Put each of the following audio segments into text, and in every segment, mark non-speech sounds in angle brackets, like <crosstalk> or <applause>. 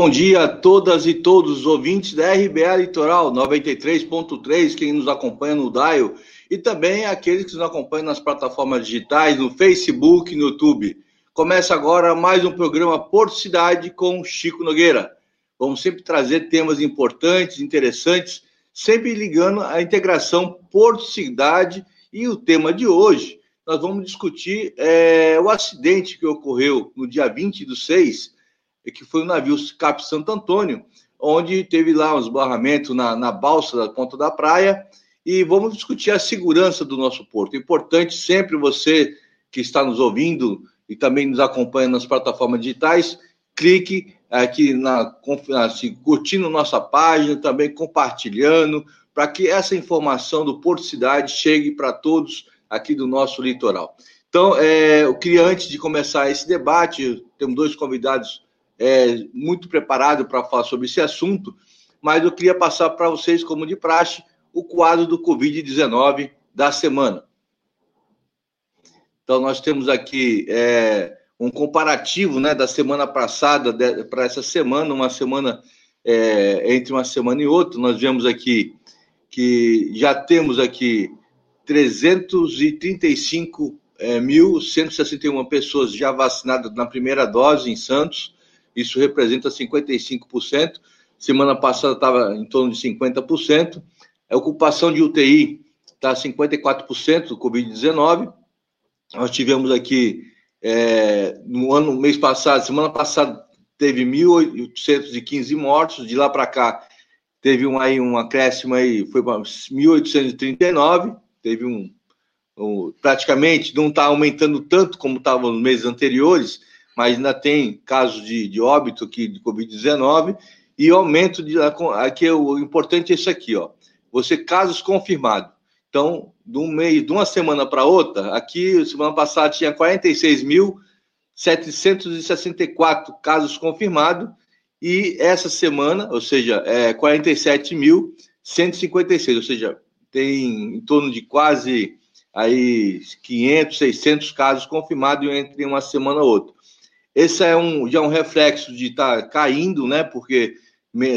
Bom dia a todas e todos os ouvintes da RBA Litoral 93.3, quem nos acompanha no Dial e também aqueles que nos acompanham nas plataformas digitais, no Facebook, no YouTube. Começa agora mais um programa Porto Cidade com Chico Nogueira. Vamos sempre trazer temas importantes, interessantes, sempre ligando a integração Porto Cidade e o tema de hoje. Nós vamos discutir é, o acidente que ocorreu no dia 20 do 6 que foi o navio Cap Santo Antônio, onde teve lá um esbarramento na, na balsa da ponta da praia, e vamos discutir a segurança do nosso porto. Importante sempre você que está nos ouvindo e também nos acompanha nas plataformas digitais, clique aqui na assim, curtindo nossa página, também compartilhando, para que essa informação do Porto Cidade chegue para todos aqui do nosso litoral. Então, é, eu queria, antes de começar esse debate, temos dois convidados é, muito preparado para falar sobre esse assunto, mas eu queria passar para vocês, como de praxe, o quadro do Covid-19 da semana. Então, nós temos aqui é, um comparativo né, da semana passada para essa semana, uma semana é, entre uma semana e outra. Nós vemos aqui que já temos aqui 335.161 é, pessoas já vacinadas na primeira dose em Santos, isso representa 55%. Semana passada estava em torno de 50%. A ocupação de UTI está 54% do Covid-19. Nós tivemos aqui, é, no ano, mês passado, semana passada, teve 1.815 mortos. De lá para cá, teve um, aí um acréscimo aí, foi para 1.839. Teve um, um, praticamente não está aumentando tanto como estava nos meses anteriores, mas ainda tem casos de, de óbito aqui de Covid-19 e aumento de. Aqui o importante é isso aqui, ó. Você, casos confirmados. Então, de um mês, de uma semana para outra, aqui, semana passada, tinha 46.764 casos confirmados, e essa semana, ou seja, é 47.156, ou seja, tem em torno de quase aí 500, 600 casos confirmados entre uma semana e outra. Esse é um, já um reflexo de estar tá caindo, né? Porque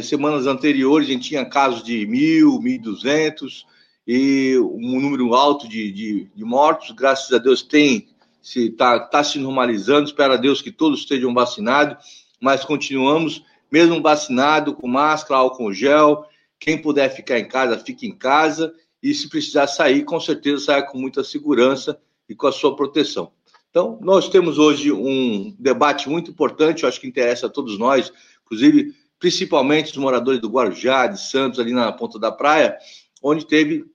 semanas anteriores a gente tinha casos de mil, mil duzentos e um número alto de, de, de, mortos. Graças a Deus tem se está tá se normalizando. Espero a Deus que todos estejam vacinados, mas continuamos mesmo vacinado com máscara, álcool gel. Quem puder ficar em casa, fique em casa e se precisar sair, com certeza saia com muita segurança e com a sua proteção. Então, nós temos hoje um debate muito importante, eu acho que interessa a todos nós, inclusive, principalmente os moradores do Guarujá, de Santos, ali na ponta da praia, onde teve,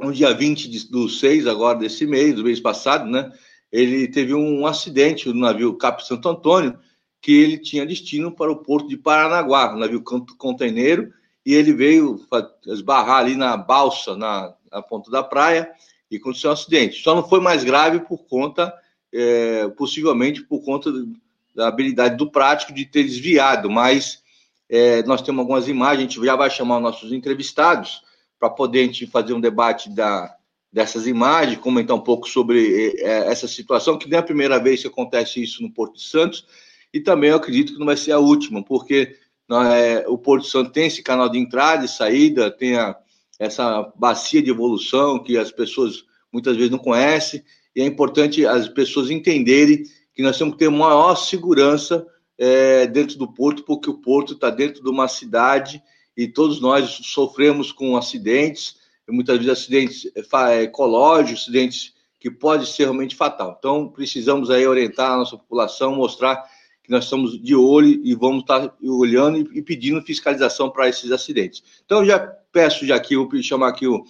no dia 20 do 6 agora desse mês, do mês passado, né, ele teve um acidente no navio Cap Santo Antônio, que ele tinha destino para o porto de Paranaguá, um navio conteneiro, e ele veio esbarrar ali na balsa, na, na ponta da praia, e aconteceu um acidente. Só não foi mais grave por conta é, possivelmente por conta da habilidade do prático de ter desviado, mas é, nós temos algumas imagens, a gente já vai chamar os nossos entrevistados para poder a gente fazer um debate da, dessas imagens, comentar um pouco sobre é, essa situação, que não é a primeira vez que acontece isso no Porto Santos, e também eu acredito que não vai ser a última, porque é, o Porto Santo tem esse canal de entrada e saída, tem a, essa bacia de evolução que as pessoas muitas vezes não conhecem, e é importante as pessoas entenderem que nós temos que ter maior segurança é, dentro do porto, porque o porto está dentro de uma cidade e todos nós sofremos com acidentes, muitas vezes acidentes é, ecológicos, acidentes que podem ser realmente fatal. Então, precisamos aí orientar a nossa população, mostrar que nós estamos de olho e vamos estar olhando e pedindo fiscalização para esses acidentes. Então, já peço já aqui, vou chamar aqui o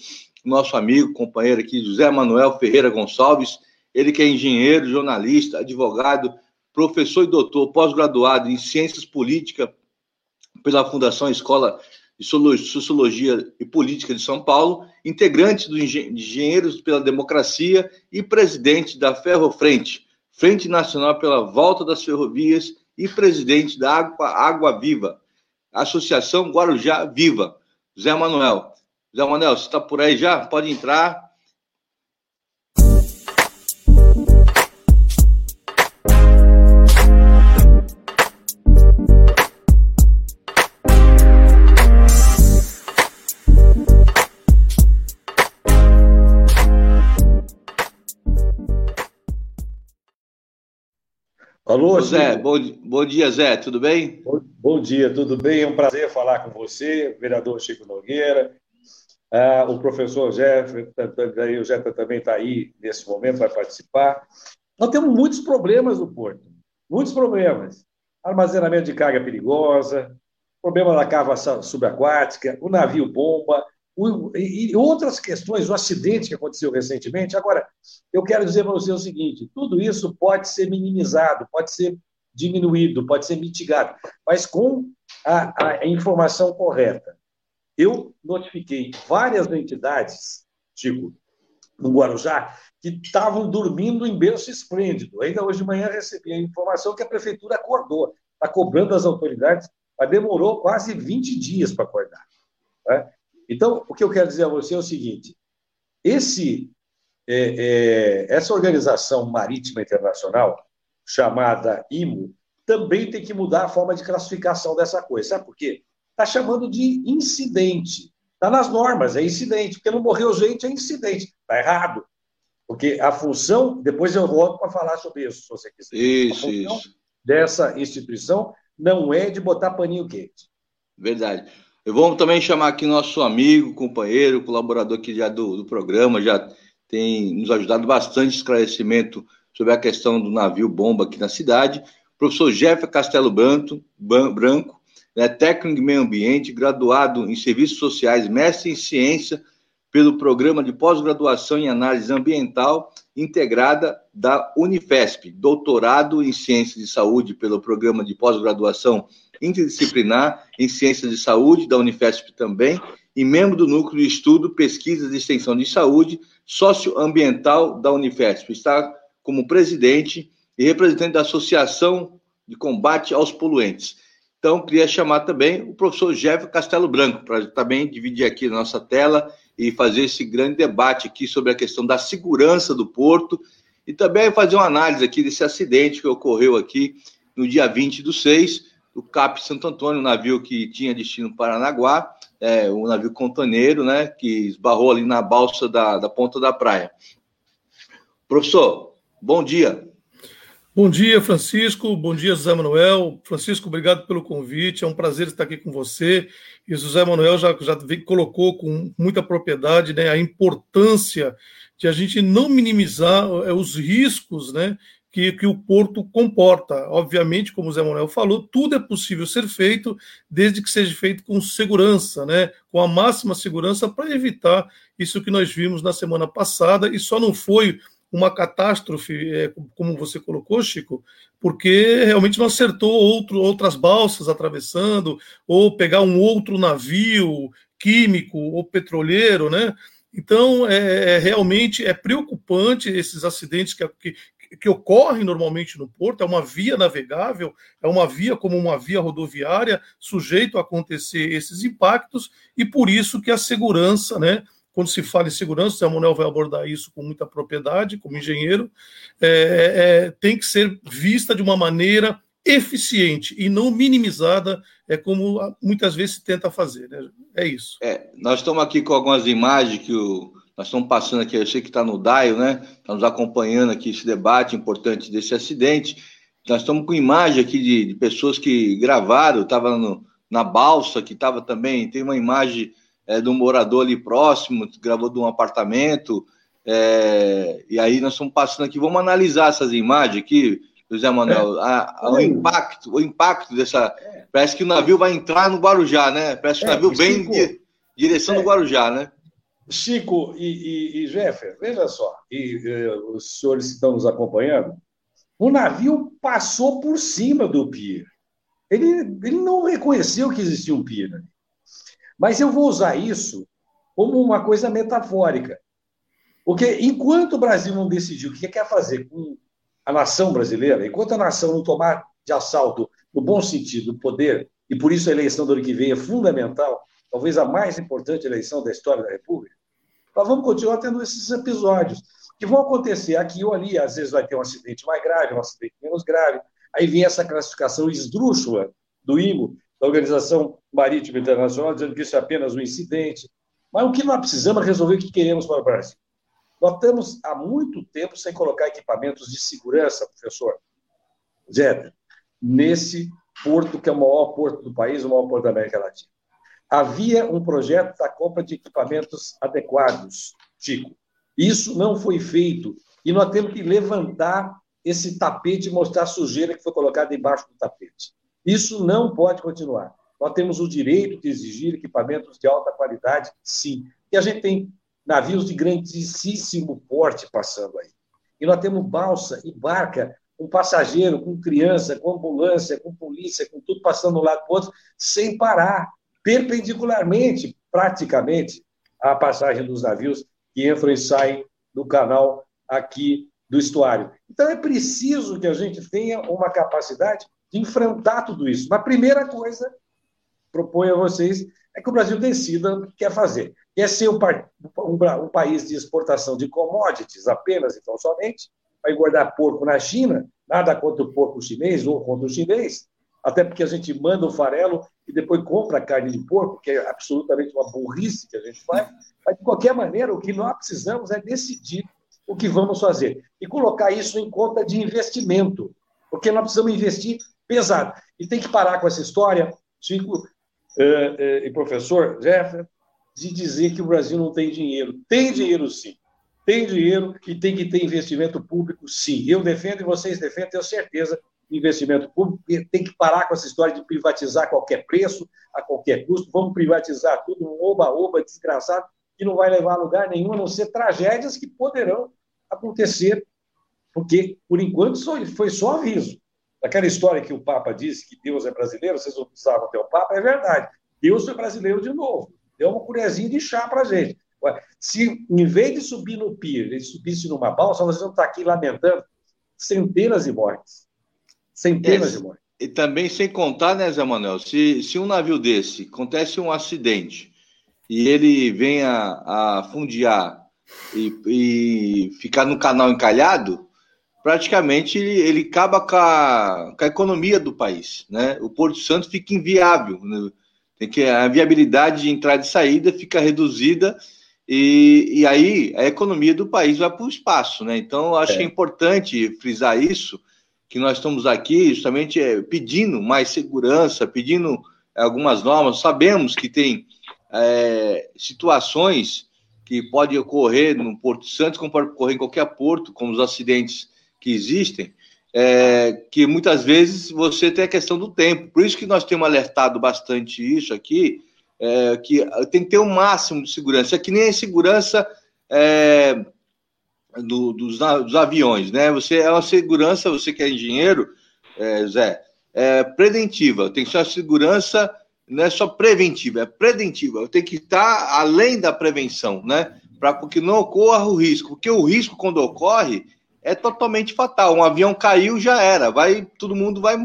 nosso amigo, companheiro aqui, José Manuel Ferreira Gonçalves, ele que é engenheiro, jornalista, advogado, professor e doutor, pós-graduado em Ciências Políticas pela Fundação Escola de Sociologia e Política de São Paulo, integrante do Engenheiros pela Democracia e presidente da Ferro Frente, Frente Nacional pela Volta das Ferrovias e presidente da Água, Água Viva, Associação Guarujá Viva. Zé Manuel, Zé Manel, você está por aí já? Pode entrar. Alô, Zé. Bom, bom, dia, Zé. Tudo bem? Bom, bom, dia, tudo bem? É um prazer falar com você, vereador Chico Nogueira, ah, o professor Jeff, o Jeff também está aí nesse momento, vai participar. Nós temos muitos problemas no porto, muitos problemas. Armazenamento de carga perigosa, problema da cava subaquática, o navio bomba, e outras questões, o acidente que aconteceu recentemente. Agora, eu quero dizer para você o seguinte: tudo isso pode ser minimizado, pode ser diminuído, pode ser mitigado, mas com a, a informação correta. Eu notifiquei várias entidades, Chico, no Guarujá, que estavam dormindo em berço esplêndido. Ainda hoje de manhã recebi a informação que a prefeitura acordou, está cobrando as autoridades, mas demorou quase 20 dias para acordar. Né? Então, o que eu quero dizer a você é o seguinte: esse, é, é, essa organização marítima internacional, chamada IMO, também tem que mudar a forma de classificação dessa coisa. Sabe por quê? Está chamando de incidente. Está nas normas, é incidente, porque não morreu gente, é incidente. Está errado. Porque a função, depois eu volto para falar sobre isso, se você quiser. Isso, isso. Dessa instituição não é de botar paninho quente. Verdade. Eu vou também chamar aqui nosso amigo, companheiro, colaborador aqui já do, do programa, já tem nos ajudado bastante esclarecimento sobre a questão do navio bomba aqui na cidade. Professor Jeff Castelo Branco, Branco né, técnico em meio ambiente, graduado em serviços sociais, mestre em ciência pelo programa de pós-graduação em análise ambiental integrada da Unifesp, doutorado em ciências de saúde pelo programa de pós-graduação interdisciplinar em Ciências de Saúde, da Unifesp também, e membro do Núcleo de Estudo, Pesquisas e Extensão de Saúde Socioambiental da Unifesp. Está como presidente e representante da Associação de Combate aos Poluentes. Então, queria chamar também o professor Jeff Castelo Branco, para também dividir aqui na nossa tela e fazer esse grande debate aqui sobre a questão da segurança do porto e também fazer uma análise aqui desse acidente que ocorreu aqui no dia 20 do 6, o CAP Santo Antônio, um navio que tinha destino Paranaguá, é, um navio contaneiro, né, que esbarrou ali na balsa da, da ponta da praia. Professor, bom dia. Bom dia, Francisco. Bom dia, José Manuel. Francisco, obrigado pelo convite. É um prazer estar aqui com você. E o José Manuel já, já colocou com muita propriedade né, a importância de a gente não minimizar é, os riscos né, que, que o porto comporta. Obviamente, como o Zé Manuel falou, tudo é possível ser feito desde que seja feito com segurança, né? com a máxima segurança para evitar isso que nós vimos na semana passada, e só não foi uma catástrofe, é, como você colocou, Chico, porque realmente não acertou outro, outras balsas atravessando, ou pegar um outro navio químico ou petroleiro, né? Então, é, é realmente é preocupante esses acidentes que, que, que ocorre normalmente no porto, é uma via navegável, é uma via como uma via rodoviária, sujeito a acontecer esses impactos, e por isso que a segurança, né, quando se fala em segurança, o Samuel vai abordar isso com muita propriedade, como engenheiro, é, é, tem que ser vista de uma maneira eficiente e não minimizada, é como muitas vezes se tenta fazer. Né? É isso. É, nós estamos aqui com algumas imagens que o nós estamos passando aqui, eu sei que está no DAIO, né? Está nos acompanhando aqui esse debate importante desse acidente. Nós estamos com imagem aqui de, de pessoas que gravaram, estava na balsa, que estava também, tem uma imagem é, de um morador ali próximo, gravou de um apartamento. É, e aí nós estamos passando aqui, vamos analisar essas imagens aqui, José Manuel, é. a, a, o impacto, o impacto dessa. Parece que o navio vai entrar no Guarujá, né? Parece que o é, navio vem em direção do é. Guarujá, né? Chico e, e, e Jeffer, veja só, e, e os senhores que estão nos acompanhando, o navio passou por cima do pier. Ele, ele não reconheceu que existia um pier. Mas eu vou usar isso como uma coisa metafórica. Porque enquanto o Brasil não decidiu o que quer fazer com a nação brasileira, enquanto a nação não tomar de assalto, no bom sentido, o poder, e por isso a eleição do ano que vem é fundamental, talvez a mais importante eleição da história da República, nós vamos continuar tendo esses episódios que vão acontecer aqui ou ali. Às vezes vai ter um acidente mais grave, um acidente menos grave. Aí vem essa classificação esdrúxula do IMO, da Organização Marítima Internacional, dizendo que isso é apenas um incidente. Mas o que nós precisamos é resolver o que queremos para o Brasil. Nós estamos há muito tempo sem colocar equipamentos de segurança, professor. Zé, nesse porto que é o maior porto do país, o maior porto da América Latina. Havia um projeto da compra de equipamentos adequados, Chico. Isso não foi feito e nós temos que levantar esse tapete e mostrar a sujeira que foi colocada embaixo do tapete. Isso não pode continuar. Nós temos o direito de exigir equipamentos de alta qualidade, sim. E a gente tem navios de grandíssimo porte passando aí. E nós temos balsa e barca com passageiro, com criança, com ambulância, com polícia, com tudo passando de um lado para o outro, sem parar, perpendicularmente, praticamente, à passagem dos navios que entram e saem do canal aqui do estuário. Então é preciso que a gente tenha uma capacidade de enfrentar tudo isso. Mas a primeira coisa, proponho a vocês, é que o Brasil decida o que quer fazer. Quer ser um, um, um país de exportação de commodities apenas, então somente, para engordar porco na China, nada contra o porco chinês ou contra o chinês, até porque a gente manda o farelo e depois compra a carne de porco, que é absolutamente uma burrice que a gente faz. Mas, de qualquer maneira, o que nós precisamos é decidir o que vamos fazer e colocar isso em conta de investimento, porque nós precisamos investir pesado. E tem que parar com essa história, Chico eh, eh, e professor Jefferson, de dizer que o Brasil não tem dinheiro. Tem dinheiro, sim. Tem dinheiro e tem que ter investimento público, sim. Eu defendo e vocês defendem, tenho certeza, investimento público. Tem que parar com essa história de privatizar a qualquer preço, a qualquer custo. Vamos privatizar tudo, um oba-oba desgraçado, que não vai levar a lugar nenhum, a não ser tragédias que poderão acontecer, porque, por enquanto, foi só aviso. Aquela história que o Papa disse que Deus é brasileiro, vocês não precisavam ter o Papa, é verdade. Deus é brasileiro de novo. Deu uma colherzinha de chá para a gente. Se, em vez de subir no pier, ele subisse numa balsa, nós vamos estar aqui lamentando centenas de mortes. Centenas de mortes. E também, sem contar, né, Zé Manuel, se, se um navio desse acontece um acidente e ele vem a, fundear e, e ficar no canal encalhado, praticamente ele, ele acaba com a, com a, economia do país. Né? O Porto Santo fica inviável. Né? Tem que, a viabilidade de entrada e saída fica reduzida e, e aí a economia do país vai para o espaço, né? Então, acho é. que é importante frisar isso, que nós estamos aqui justamente é, pedindo mais segurança, pedindo algumas normas. Sabemos que tem é, situações que podem ocorrer no Porto Santo, como pode ocorrer em qualquer porto, como os acidentes que existem, é, que muitas vezes você tem a questão do tempo. Por isso que nós temos alertado bastante isso aqui, é, que tem que ter o um máximo de segurança. É que nem a segurança é, do, dos, dos, aviões, né? Você é uma segurança, você que é engenheiro, é, Zé, é preventiva. Tem que ser uma segurança, não é só preventiva, é preventiva. Tem que estar além da prevenção, né? Para que não ocorra o risco. Porque o risco, quando ocorre, é totalmente fatal. Um avião caiu, já era. Vai, todo mundo vai.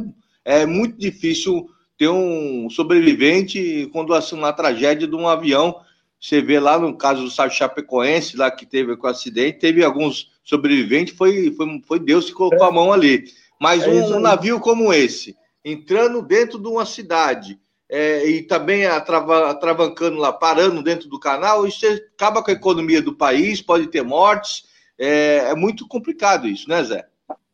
É muito difícil ter um sobrevivente quando assim, uma tragédia de um avião. Você vê lá no caso do Sábio Chapecoense, lá que teve com o acidente, teve alguns sobreviventes, foi, foi, foi Deus que colocou a mão ali. Mas é um, um, navio como esse, entrando dentro de uma cidade é, e também atrava, atravancando lá, parando dentro do canal, isso acaba com a economia do país, pode ter mortes. É, é muito complicado isso, né, Zé?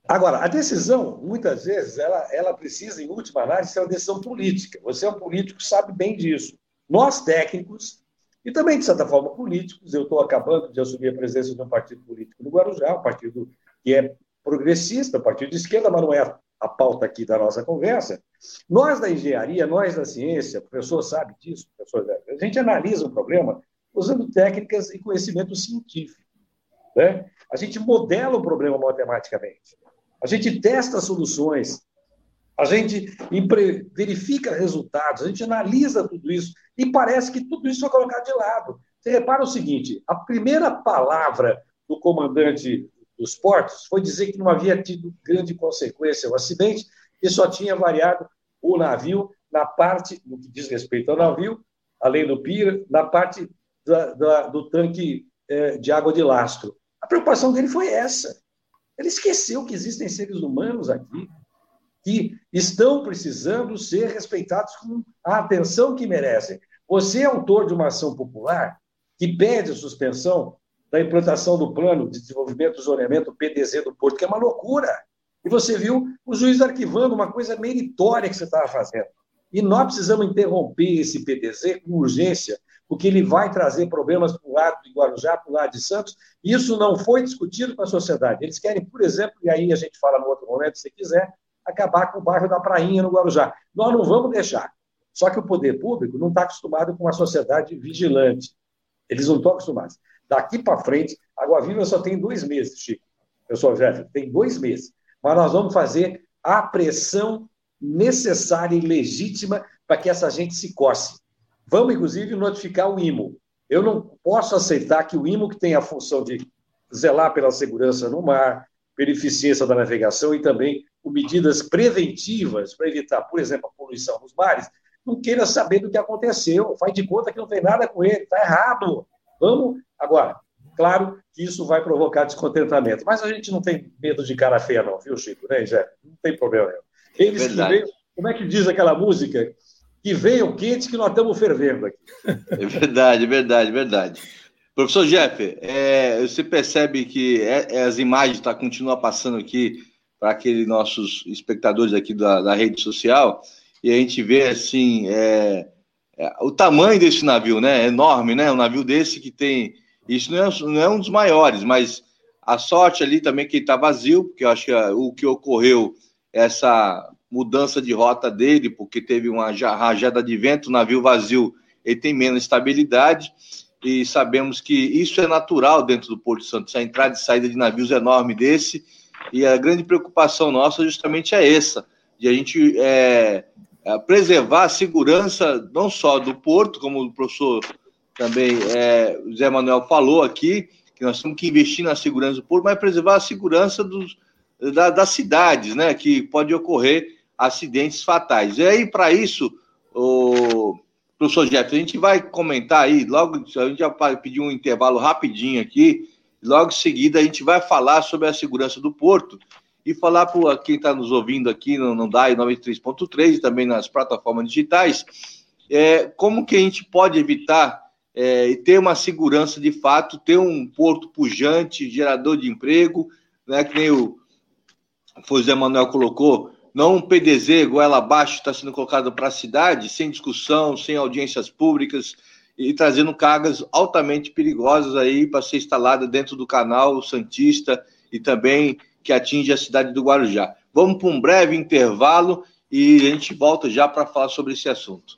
Agora, a decisão, muitas vezes, ela, ela precisa, em última análise, ser uma decisão política. Você é um político, sabe bem disso. Nós, técnicos, e também, de certa forma, políticos, eu estou acabando de assumir a presença de um partido político no Guarujá, um partido que é progressista, um partido de esquerda, mas não é a pauta aqui da nossa conversa. Nós da engenharia, nós da ciência, o professor sabe disso, professor, a gente analisa um problema usando técnicas e conhecimento científico. Né? A gente modela o problema matematicamente. A gente testa soluções, a gente verifica resultados, a gente analisa tudo isso e parece que tudo isso foi colocado de lado. Você repara o seguinte: a primeira palavra do comandante dos portos foi dizer que não havia tido grande consequência o acidente e só tinha variado o navio na parte, no que diz respeito ao navio, além do pier, na parte da, da, do tanque é, de água de lastro. A preocupação dele foi essa. Ele esqueceu que existem seres humanos aqui que estão precisando ser respeitados com a atenção que merecem. Você é autor de uma ação popular que pede a suspensão da implantação do plano de desenvolvimento do zoneamento PDZ do Porto, que é uma loucura. E você viu o juiz arquivando uma coisa meritória que você estava fazendo. E nós precisamos interromper esse PDZ com urgência, porque ele vai trazer problemas para o lado de Guarujá, para o lado de Santos. Isso não foi discutido com a sociedade. Eles querem, por exemplo, e aí a gente fala no outro momento, se quiser, acabar com o bairro da Prainha, no Guarujá. Nós não vamos deixar. Só que o poder público não está acostumado com uma sociedade vigilante. Eles não estão acostumados. Daqui para frente, a Água Viva só tem dois meses, Chico. Eu sou Jeff, tem dois meses. Mas nós vamos fazer a pressão necessária e legítima para que essa gente se coce. Vamos, inclusive, notificar o IMO. Eu não posso aceitar que o IMO, que tem a função de zelar pela segurança no mar, pela eficiência da navegação e também com medidas preventivas para evitar, por exemplo, a poluição nos mares, não queira saber do que aconteceu, faz de conta que não tem nada com ele, está errado. Vamos. Agora, claro que isso vai provocar descontentamento, mas a gente não tem medo de cara feia, não, viu, Chico? Né, Jé? Não tem problema. Eles Verdade. que veio, como é que diz aquela música? Que venham quentes que nós estamos fervendo aqui. É verdade, é verdade, é verdade. Professor Jeff, é, você percebe que é, é, as imagens tá, continuam passando aqui para aqueles nossos espectadores aqui da, da, rede social, e a gente vê assim é, o tamanho desse navio, né? É enorme, né? Um navio desse que tem. Isso não é, não é um dos maiores, mas a sorte ali também que está vazio, porque eu acho que o que ocorreu, essa mudança de rota dele, porque teve uma rajada de vento, navio vazio ele tem menos estabilidade e sabemos que isso é natural dentro do Porto Santo, a entrada e saída de navios enorme desse, e a grande preocupação nossa justamente é essa, de a gente é, é, preservar a segurança não só do porto, como o professor também é, Zé Manuel falou aqui, que nós temos que investir na segurança do porto, mas preservar a segurança dos, da, das cidades, né, que pode ocorrer acidentes fatais. E aí, para isso, o professor Jeff, a gente vai comentar aí, logo, a gente já pediu um intervalo rapidinho aqui, logo em seguida a gente vai falar sobre a segurança do porto e falar para quem está nos ouvindo aqui no, no DAI 93.3 e também nas plataformas digitais, é, como que a gente pode evitar é, e ter uma segurança de fato, ter um porto pujante, gerador de emprego, né, que nem o José Manuel colocou, não um PDZ goela abaixo está sendo colocado para a cidade, sem discussão, sem audiências públicas e trazendo cargas altamente perigosas aí para ser instalada dentro do canal Santista e também que atinge a cidade do Guarujá. Vamos para um breve intervalo e a gente volta já para falar sobre esse assunto.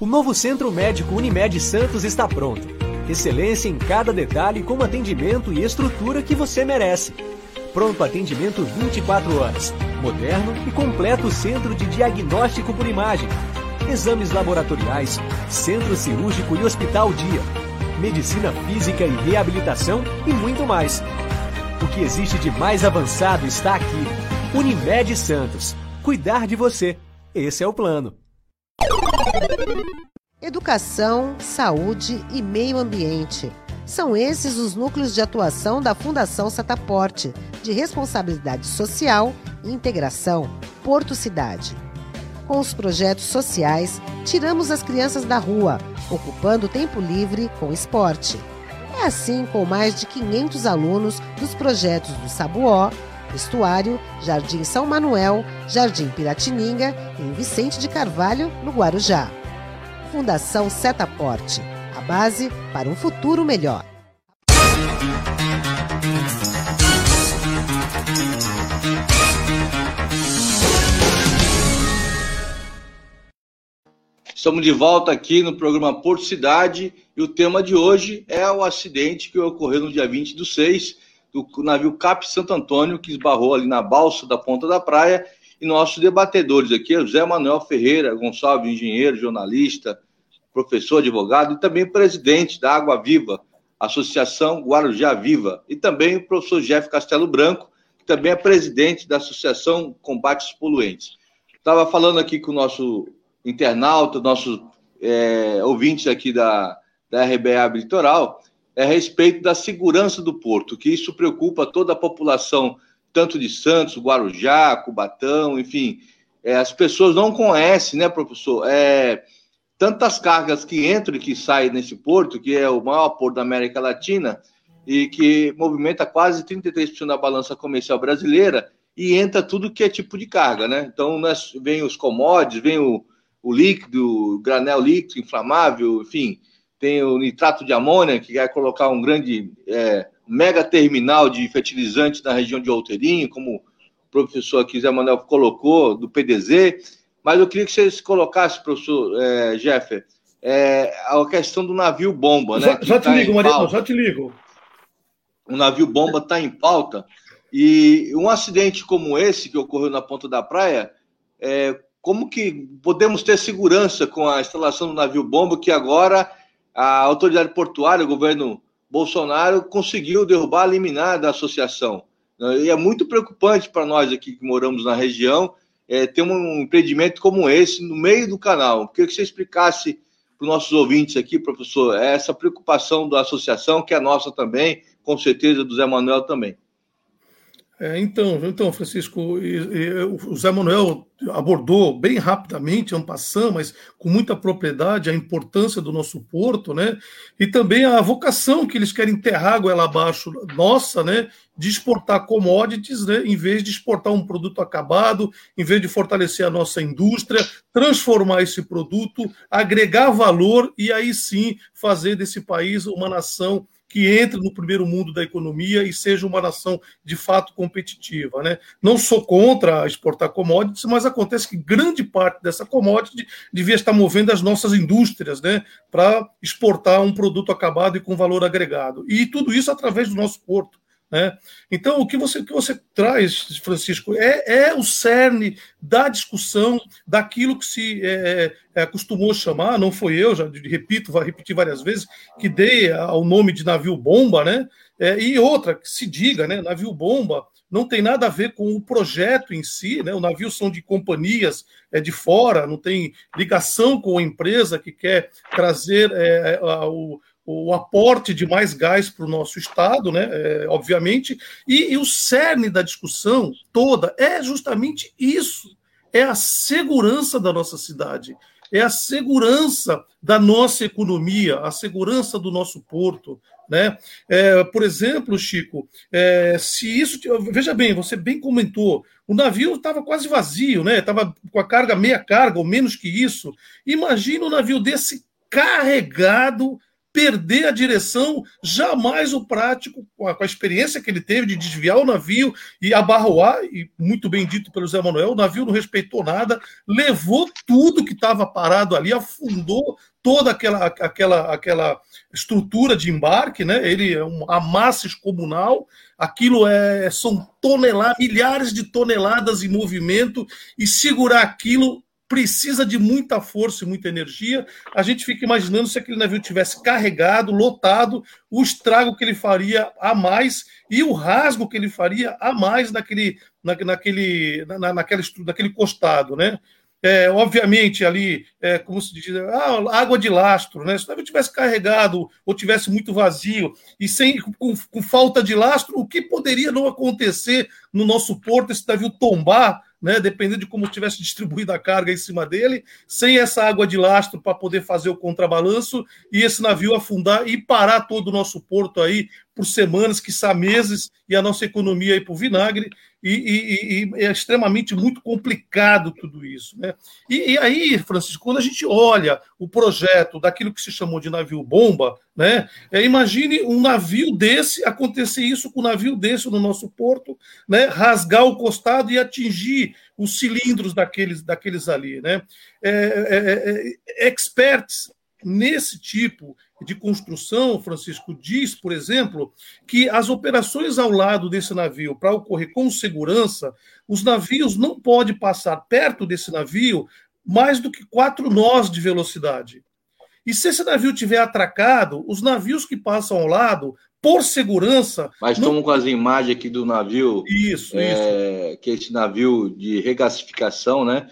O novo Centro Médico Unimed Santos está pronto. Excelência em cada detalhe com atendimento e estrutura que você merece. Pronto atendimento 24 horas. Moderno e completo centro de diagnóstico por imagem. Exames laboratoriais, centro cirúrgico e hospital dia. Medicina física e reabilitação e muito mais. O que existe de mais avançado está aqui. Unimed Santos. Cuidar de você. Esse é o plano. Educação, saúde e meio ambiente. São esses os núcleos de atuação da Fundação Setaporte, de responsabilidade social e integração Porto Cidade. Com os projetos sociais, tiramos as crianças da rua, ocupando tempo livre com esporte. É assim com mais de 500 alunos dos projetos do Sabuó, Estuário, Jardim São Manuel, Jardim Piratininga e Vicente de Carvalho, no Guarujá. Fundação Setaporte, a base para um futuro melhor. Estamos de volta aqui no programa Porto Cidade e o tema de hoje é o acidente que ocorreu no dia 20 do 6 do navio Cap Santo Antônio, que esbarrou ali na balsa da ponta da praia. E nossos debatedores aqui, José Manuel Ferreira Gonçalves, engenheiro, jornalista, professor, advogado e também presidente da Água Viva, Associação Guarujá Viva, e também o professor Jeff Castelo Branco, que também é presidente da Associação Combates Poluentes. Estava falando aqui com o nosso internauta, nossos é, ouvintes aqui da, da RBA Litoral, é a respeito da segurança do porto, que isso preocupa toda a população, tanto de Santos, Guarujá, Cubatão, enfim. É, as pessoas não conhecem, né, professor? É, tantas cargas que entram e que saem nesse porto, que é o maior porto da América Latina, e que movimenta quase 33% da balança comercial brasileira, e entra tudo que é tipo de carga, né? Então, nós, vem os commodities, vem o, o líquido, o granel líquido, inflamável, enfim, tem o nitrato de amônia, que vai colocar um grande é, mega terminal de fertilizantes na região de Outeirinho, como o professor aqui Zé Manuel colocou, do PDZ. Mas eu queria que vocês colocassem, professor é, Jeffer, é, a questão do navio bomba, né? Já, já te tá ligo, Mariano, já te ligo. O navio bomba está em pauta. E um acidente como esse que ocorreu na ponta da praia, é, como que podemos ter segurança com a instalação do navio bomba que agora a autoridade portuária, o governo Bolsonaro, conseguiu derrubar a liminar da associação. E é muito preocupante para nós aqui que moramos na região é, ter um empreendimento como esse no meio do canal. Queria que você explicasse para os nossos ouvintes aqui, professor, essa preocupação da associação, que é nossa também, com certeza do Zé Manuel também. É, então, então, Francisco, e, e, o Zé Manuel abordou bem rapidamente, passando, mas com muita propriedade, a importância do nosso porto, né? E também a vocação que eles querem enterrar goela abaixo nossa, né? De exportar commodities, né? Em vez de exportar um produto acabado, em vez de fortalecer a nossa indústria, transformar esse produto, agregar valor e aí sim fazer desse país uma nação que entre no primeiro mundo da economia e seja uma nação de fato competitiva. Né? Não sou contra exportar commodities, mas acontece que grande parte dessa commodity devia estar movendo as nossas indústrias né, para exportar um produto acabado e com valor agregado. E tudo isso através do nosso porto. Né? Então, o que você, o que você traz, Francisco, é, é o cerne da discussão daquilo que se é, é, costumou chamar, não foi eu, já repito, vai repetir várias vezes, que dei ao nome de navio-bomba, né? É, e outra, que se diga, né? Navio-bomba não tem nada a ver com o projeto em si, né? O navio são de companhias é, de fora, não tem ligação com a empresa que quer trazer é, a, o, o aporte de mais gás para o nosso Estado, né, é, obviamente, e, e o cerne da discussão toda é justamente isso: é a segurança da nossa cidade, é a segurança da nossa economia, a segurança do nosso porto. Né? É, por exemplo, Chico, é, se isso. Veja bem, você bem comentou, o navio estava quase vazio, né? Estava com a carga meia carga, ou menos que isso. Imagina um navio desse carregado perder a direção, jamais o prático, com a, experiência que ele teve de desviar o navio e abarroar, e muito bem dito pelo Zé Manuel, o navio não respeitou nada, levou tudo que estava parado ali, afundou toda aquela, aquela, aquela estrutura de embarque, né? Ele é uma massa excomunal, aquilo é são toneladas, milhares de toneladas em movimento, e segurar aquilo precisa de muita força e muita energia. A gente fica imaginando se aquele navio tivesse carregado, lotado, o estrago que ele faria a mais e o rasgo que ele faria a mais naquele, na, naquele, na, naquele costado, né? É, obviamente, ali, é, como se diz, ah, água de lastro, né? Se o navio tivesse carregado ou tivesse muito vazio e sem com, com falta de lastro, o que poderia não acontecer no nosso porto esse navio tombar né, dependendo de como tivesse distribuído a carga em cima dele, sem essa água de lastro para poder fazer o contrabalanço e esse navio afundar e parar todo o nosso porto aí por semanas, quiçá meses, e a nossa economia aí o vinagre, e, e, e, é extremamente muito complicado tudo isso. Né? E, e, aí, Francisco, quando a gente olha o projeto daquilo que se chamou de navio bomba, né, é, imagine um navio desse, acontecer isso com um navio desse no nosso porto, né, rasgar o costado e atingir os cilindros daqueles, daqueles ali. Né? É, é, é, é experts nesse tipo de construção, Francisco, diz, por exemplo, que as operações ao lado desse navio, para ocorrer com segurança, os navios não podem passar perto desse navio mais do que quatro nós de velocidade. E se esse navio tiver atracado, os navios que passam ao lado, por segurança. Mas não... estamos com as imagens aqui do navio. Isso, é, isso. Que é esse navio de regasificação, né?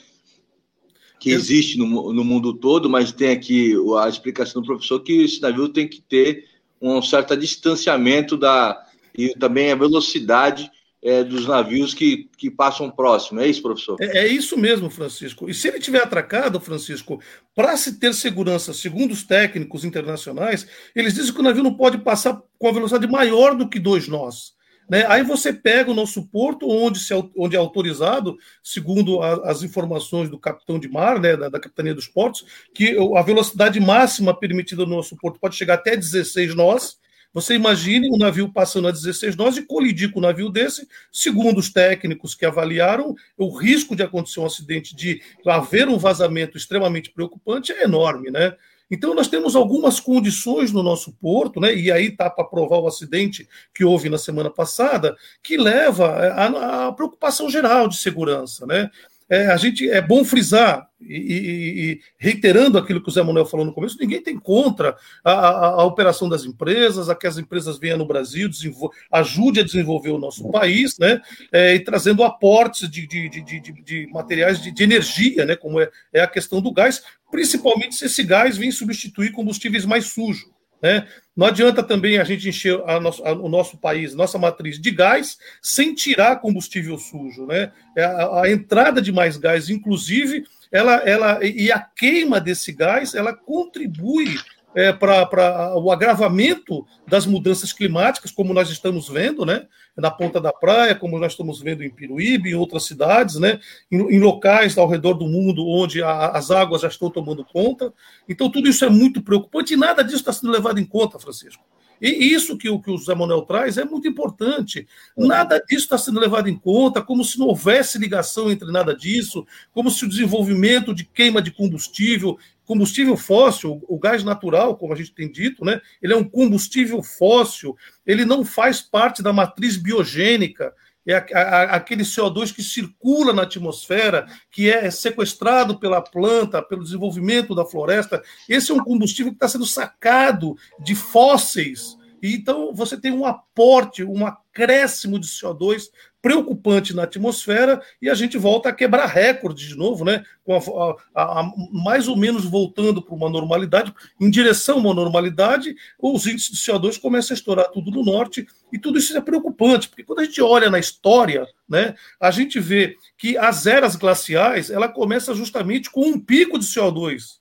Que existe no, no, mundo todo, mas tem aqui a explicação do professor que esse navio tem que ter um certo distanciamento da e também a velocidade é, dos navios que, que passam próximo. É isso, professor? É, é isso mesmo, Francisco. E se ele tiver atracado, Francisco, para se ter segurança, segundo os técnicos internacionais, eles dizem que o navio não pode passar com a velocidade maior do que dois nós. Né? Aí você pega o nosso porto, onde, se, onde é autorizado, segundo a, as informações do capitão de mar, né, da, da, Capitania dos Portos, que a velocidade máxima permitida no nosso porto pode chegar até 16 nós, você imagine um navio passando a 16 nós e colidir com um navio desse, segundo os técnicos que avaliaram, o risco de acontecer um acidente, de haver um vazamento extremamente preocupante é enorme, né? Então, nós temos algumas condições no nosso porto, né, e aí está para provar o acidente que houve na semana passada, que leva à preocupação geral de segurança. Né? é, a gente é bom frisar, e, e, e, reiterando aquilo que o Zé Manuel falou no começo, ninguém tem contra a, a, a operação das empresas, a que as empresas venham no Brasil, ajude a desenvolver o nosso país, né? É, e trazendo aportes de, de, de, de materiais de, energia, né? Como é, é a questão do gás, principalmente se esse gás vem substituir combustíveis mais sujos. Né? Não adianta também a gente encher a nosso, a, o nosso país, nossa matriz de gás, sem tirar combustível sujo. Né? É a, a entrada de mais gás, inclusive, ela, ela, e a queima desse gás, ela contribui é, para o agravamento das mudanças climáticas, como nós estamos vendo, né? na Ponta da Praia, como nós estamos vendo em Piruíbe, em outras cidades, né? em, em locais ao redor do mundo onde a, as águas já estão tomando conta. Então, tudo isso é muito preocupante e nada disso está sendo levado em conta, Francisco. E isso que o, que o Zé Manuel traz é muito importante. Nada disso está sendo levado em conta, como se não houvesse ligação entre nada disso, como se o desenvolvimento de queima de combustível, combustível fóssil, o gás natural, como a gente tem dito, né, ele é um combustível fóssil, ele não faz parte da matriz biogênica é aquele CO2 que circula na atmosfera, que é sequestrado pela planta, pelo desenvolvimento da floresta. Esse é um combustível que está sendo sacado de fósseis. Então, você tem um aporte, um acréscimo de CO2 preocupante na atmosfera e a gente volta a quebrar recordes de novo, né? Com a, a, a, mais ou menos voltando para uma normalidade, em direção a uma normalidade, os índices de CO2 começam a estourar tudo no norte e tudo isso é preocupante, porque quando a gente olha na história, né, a gente vê que as eras glaciais ela começa justamente com um pico de CO2.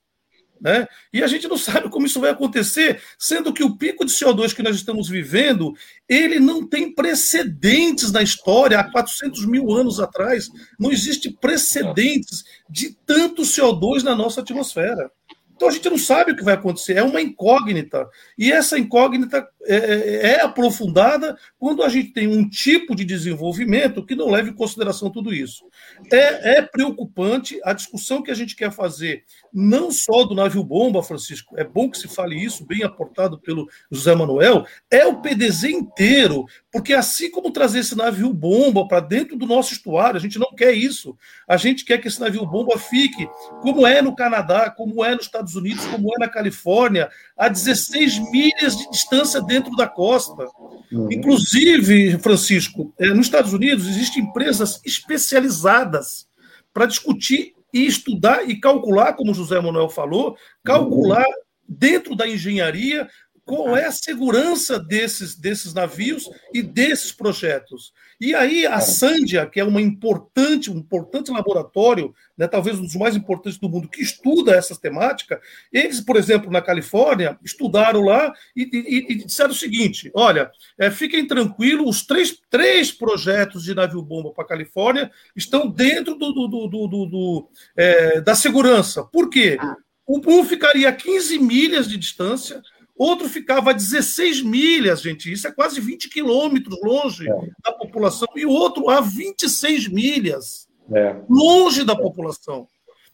Né? E a gente não sabe como isso vai acontecer, sendo que o pico de CO2 que nós estamos vivendo, ele não tem precedentes na história, há 400 mil anos atrás, não existe precedentes de tanto CO2 na nossa atmosfera. Então a gente não sabe o que vai acontecer, é uma incógnita. E essa incógnita é, é, é, aprofundada quando a gente tem um tipo de desenvolvimento que não leva em consideração tudo isso. É, é preocupante a discussão que a gente quer fazer, não só do navio bomba, Francisco, é bom que se fale isso, bem aportado pelo José Manuel, é o PDZ inteiro, porque assim como trazer esse navio bomba para dentro do nosso estuário, a gente não quer isso. A gente quer que esse navio bomba fique como é no Canadá, como é nos Estados Unidos, como é na Califórnia, a 16 milhas de distância dentro da costa. Uhum. Inclusive, Francisco, eh, nos Estados Unidos existem empresas especializadas para discutir e estudar e calcular, como o José Manuel falou, calcular dentro da engenharia qual é a segurança desses, desses navios e desses projetos. E aí a Sandia, que é uma importante, um importante laboratório, né, talvez um dos mais importantes do mundo, que estuda essa temática, eles, por exemplo, na Califórnia, estudaram lá e, e, e disseram o seguinte: olha, é, fiquem tranquilos, os três, três projetos de navio-bomba para a Califórnia estão dentro do, do, do, do, é, da segurança. Por quê? Ah. Um ficaria a 15 milhas de distância, Outro ficava a 16 milhas, gente. Isso é quase 20 quilômetros longe é. da população. E o outro a 26 milhas, é. longe da população.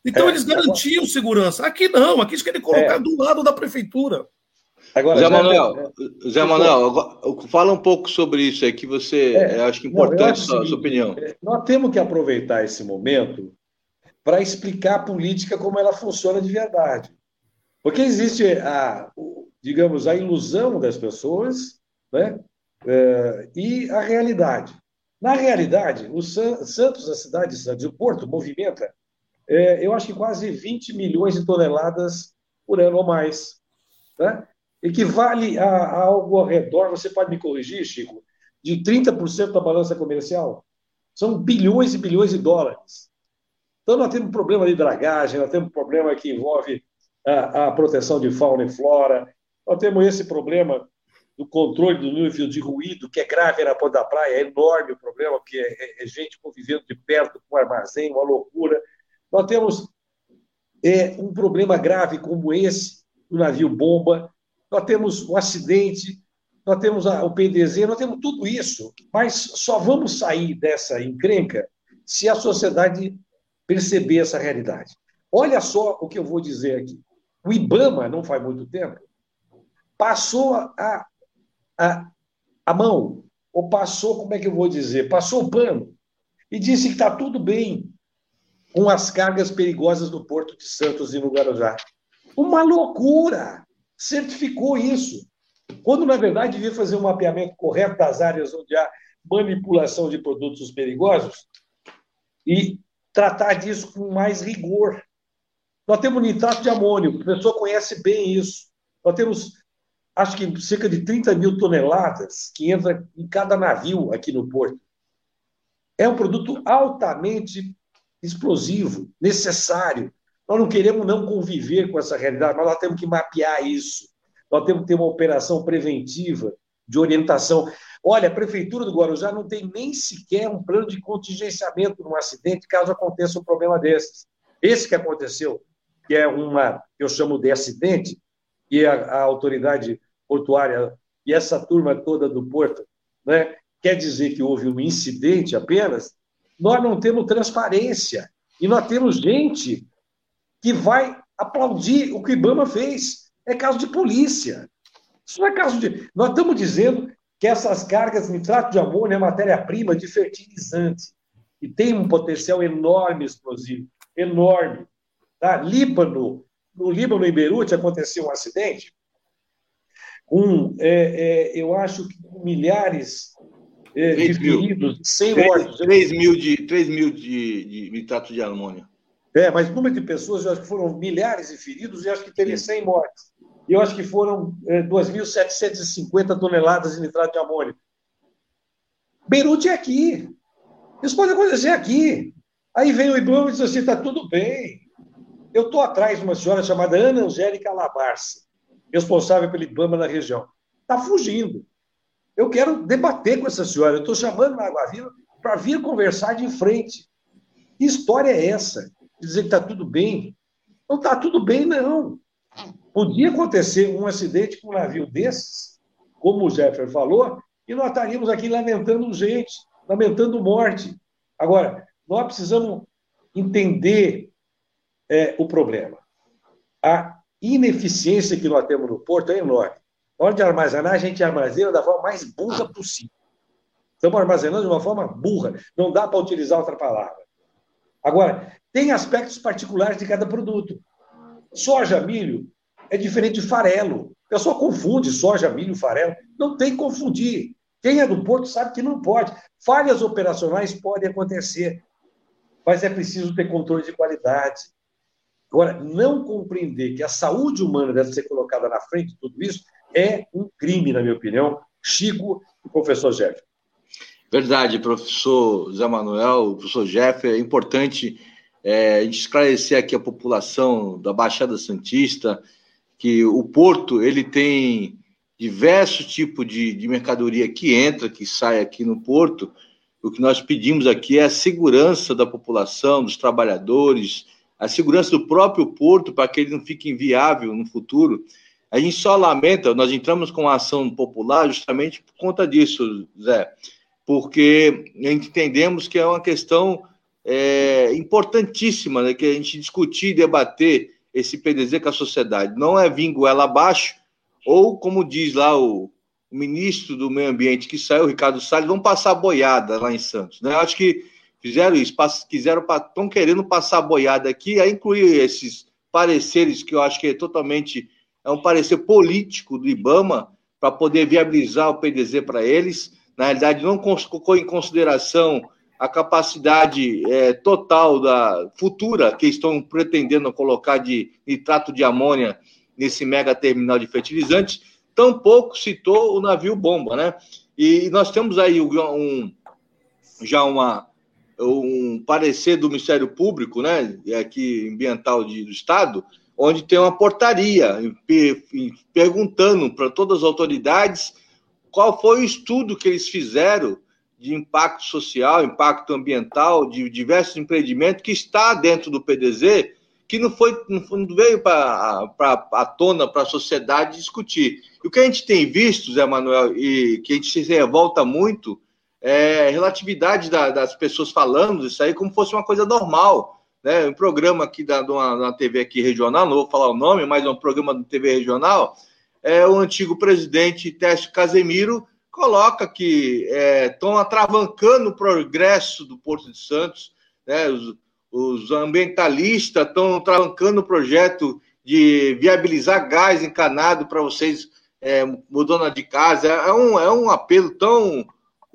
Então, é. eles garantiam segurança. Aqui não, aqui eles querem colocar é. do lado da prefeitura. Agora, Zé Manuel, Zé Manuel, fala um pouco sobre isso aí, que você é, acho que é importante não, a sua opinião. Nós temos que aproveitar esse momento para explicar a política como ela funciona de verdade. Porque existe a, digamos, a ilusão das pessoas né? É, e a realidade. Na realidade, o Santos, a cidade de Santos, o Porto, movimenta, é, eu acho que quase 20 milhões de toneladas por ano ou mais. Né? Equivale a, a algo ao redor, você pode me corrigir, Chico, de 30% da balança comercial. São bilhões e bilhões de dólares. Então, nós temos um problema de dragagem, nós temos um problema que envolve a, a proteção de fauna e flora, nós temos esse problema do controle do nível de ruído, que é grave na ponta da praia, é enorme o problema, porque é, é, é gente convivendo de perto com o armazém, uma loucura. Nós temos é, um problema grave como esse, do navio bomba, nós temos o acidente, nós temos a, o PDZ, nós temos tudo isso, mas só vamos sair dessa encrenca se a sociedade perceber essa realidade. Olha só o que eu vou dizer aqui. O IBAMA, não faz muito tempo, passou a, a, a mão, ou passou, como é que eu vou dizer? Passou o pano e disse que está tudo bem com as cargas perigosas do Porto de Santos e no Guarujá. Uma loucura! Certificou isso. Quando, na verdade, devia fazer um mapeamento correto das áreas onde há manipulação de produtos perigosos e tratar disso com mais rigor. Nós temos nitrato de amônio, a pessoa conhece bem isso. Nós temos, acho que cerca de 30 mil toneladas que entra em cada navio aqui no porto. É um produto altamente explosivo, necessário. Nós não queremos não conviver com essa realidade, mas nós temos que mapear isso. Nós temos que ter uma operação preventiva de orientação. Olha, a Prefeitura do Guarujá não tem nem sequer um plano de contingenciamento num acidente, caso aconteça um problema desses. Esse que aconteceu, que é uma, eu chamo de acidente, e a, a autoridade portuária e essa turma toda do Porto, né, quer dizer que houve um incidente apenas, nós não temos transparência. E nós temos gente que vai aplaudir o que o Ibama fez. É caso de polícia. Isso não é caso de. Nós estamos dizendo que essas cargas nitrato de amônio é matéria-prima de fertilizante e tem um potencial enorme explosivo, enorme. Tá? Líbano, no Líbano, em Beirute, aconteceu um acidente com, é, é, eu acho que milhares é, de feridos, 100 3, mortos. 3 mil, de, 3 mil de, de nitrato de amônio. É, mas o número de pessoas, eu acho que foram milhares de feridos e acho que teria 100 mortes e eu acho que foram é, 2.750 toneladas de nitrato de amônio. Beirute é aqui. Isso pode acontecer aqui. Aí vem o Ibama e diz assim: está tudo bem. Eu estou atrás de uma senhora chamada Ana Angélica Labarce, responsável pelo Ibama na região. Está fugindo. Eu quero debater com essa senhora. Eu estou chamando na Água Viva para vir conversar de frente. Que história é essa? Dizer que está tudo bem. Não está tudo bem, não. Podia acontecer um acidente com um navio desses, como o Jeffer falou, e nós estaríamos aqui lamentando gente, lamentando morte. Agora, nós precisamos entender é, o problema. A ineficiência que nós temos no porto é enorme. Na hora de armazenar, a gente armazena da forma mais burra possível. Estamos armazenando de uma forma burra. Não dá para utilizar outra palavra. Agora, tem aspectos particulares de cada produto. Soja, milho, é diferente de farelo. O pessoal confunde soja, milho, farelo. Não tem que confundir. Quem é do Porto sabe que não pode. Falhas operacionais podem acontecer, mas é preciso ter controle de qualidade. Agora, não compreender que a saúde humana deve ser colocada na frente de tudo isso é um crime, na minha opinião. Chico e professor Jeff. Verdade, professor Zé Manuel, professor Jeff, é importante é, a gente esclarecer aqui a população da Baixada Santista que o porto ele tem diversos tipos de, de mercadoria que entra, que sai aqui no porto. O que nós pedimos aqui é a segurança da população, dos trabalhadores, a segurança do próprio porto para que ele não fique inviável no futuro. A gente só lamenta, nós entramos com a ação popular justamente por conta disso, Zé, porque entendemos que é uma questão é, importantíssima, né, que a gente discutir, debater esse PDZ com a sociedade. Não é vir goela abaixo, ou, como diz lá o, o, ministro do Meio Ambiente que saiu, Ricardo Salles, vão passar boiada lá em Santos. Né? Acho que fizeram isso, quiseram, estão querendo passar boiada aqui, a incluir esses pareceres que eu acho que é totalmente é um parecer político do IBAMA para poder viabilizar o PDZ para eles. Na realidade, não colocou em consideração a capacidade é, total da futura que estão pretendendo colocar de nitrato de amônia nesse mega terminal de fertilizantes. tampouco citou o navio bomba, né? E nós temos aí um, já uma, um parecer do Ministério Público, né, aqui ambiental de, do Estado, onde tem uma portaria perguntando para todas as autoridades qual foi o estudo que eles fizeram de impacto social, impacto ambiental, de diversos empreendimentos que está dentro do PDZ, que não foi não veio para a tona para a sociedade discutir. E o que a gente tem visto, Zé Manuel, e que a gente se revolta muito, é relatividade da, das pessoas falando isso aí como fosse uma coisa normal. Né? Um programa aqui da, de uma, uma TV aqui regional, não vou falar o nome, mas é um programa de TV regional, é, o antigo presidente Técio Casemiro coloca que estão é, atravancando o progresso do Porto de Santos, né? os, os ambientalistas estão travancando o projeto de viabilizar gás encanado para vocês é, mudando de casa. É um, é um apelo tão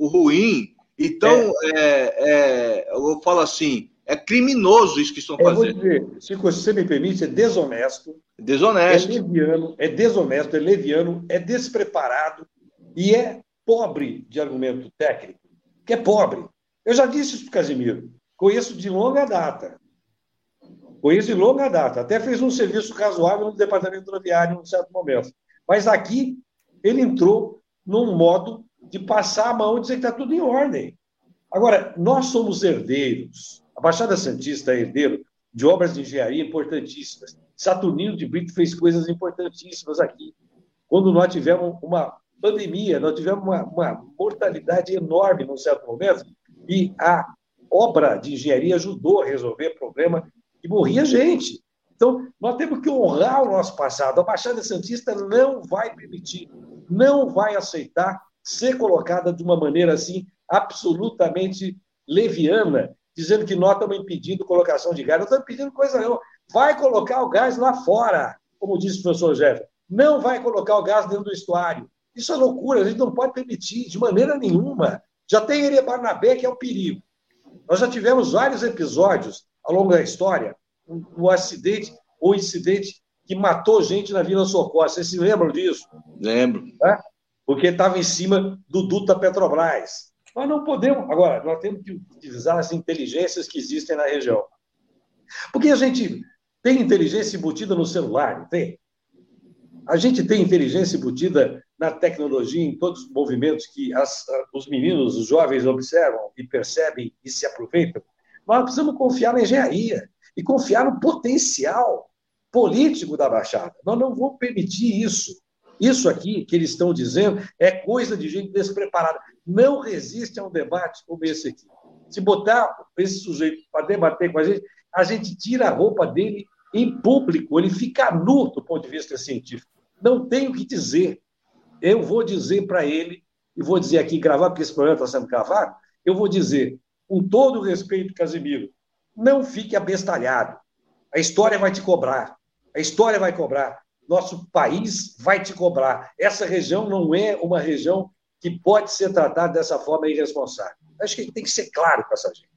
ruim e tão. É. é, é eu falo assim, é criminoso isso que estão fazendo. Eu vou dizer, se você me permite, é desonesto. Desonesto. É leviano, é desonesto, é leviano, é despreparado e é pobre de argumento técnico, que é pobre. Eu já disse isso para o Casimiro. Conheço de longa data. Conheço de longa data. Até fez um serviço razoável no departamento rodoviário em um certo momento. Mas aqui ele entrou num modo de passar a mão e dizer que está tudo em ordem. Agora, nós somos herdeiros. A Baixada Santista é herdeiro de obras de engenharia importantíssimas. Saturnino de Brito fez coisas importantíssimas aqui. Quando nós tivemos uma pandemia, nós tivemos uma, uma mortalidade enorme num certo momento, e a obra de engenharia ajudou a resolver o problema e morria gente. Então, nós temos que honrar o nosso passado. A Baixada Santista não vai permitir, não vai aceitar ser colocada de uma maneira assim absolutamente leviana, dizendo que nós estamos impedindo colocação de gás. Não estamos impedindo coisa não. Vai colocar o gás lá fora, como disse o professor Jeff. Não vai colocar o gás dentro do estuário. Isso é loucura, a gente não pode permitir de maneira nenhuma. Já tem Ere Barnabé, que é o perigo. Nós já tivemos vários episódios ao longo da história, um, um acidente ou incidente que matou gente na Vila Socorro. Vocês se lembram disso? Lembro. É? Porque estava em cima do duto da Petrobras. Nós não podemos. Agora, nós temos que utilizar as inteligências que existem na região. Porque a gente tem inteligência embutida no celular, não tem? A gente tem inteligência embutida na tecnologia, em todos os movimentos que as, os meninos, os jovens observam e percebem e se aproveitam. Nós precisamos confiar na engenharia e confiar no potencial político da Baixada. Nós não vamos permitir isso. Isso aqui que eles estão dizendo é coisa de gente despreparada. Não resiste a um debate como esse aqui. Se botar esse sujeito para debater com a gente, a gente tira a roupa dele em público, ele fica nu do ponto de vista científico. Não tem o que dizer. Eu vou dizer para ele, e vou dizer aqui, gravar, porque esse programa está sendo gravado, eu vou dizer, com todo o respeito, Casimiro, não fique abestalhado. A história vai te cobrar. A história vai cobrar. Nosso país vai te cobrar. Essa região não é uma região que pode ser tratada dessa forma irresponsável. Acho que tem que ser claro com essa gente.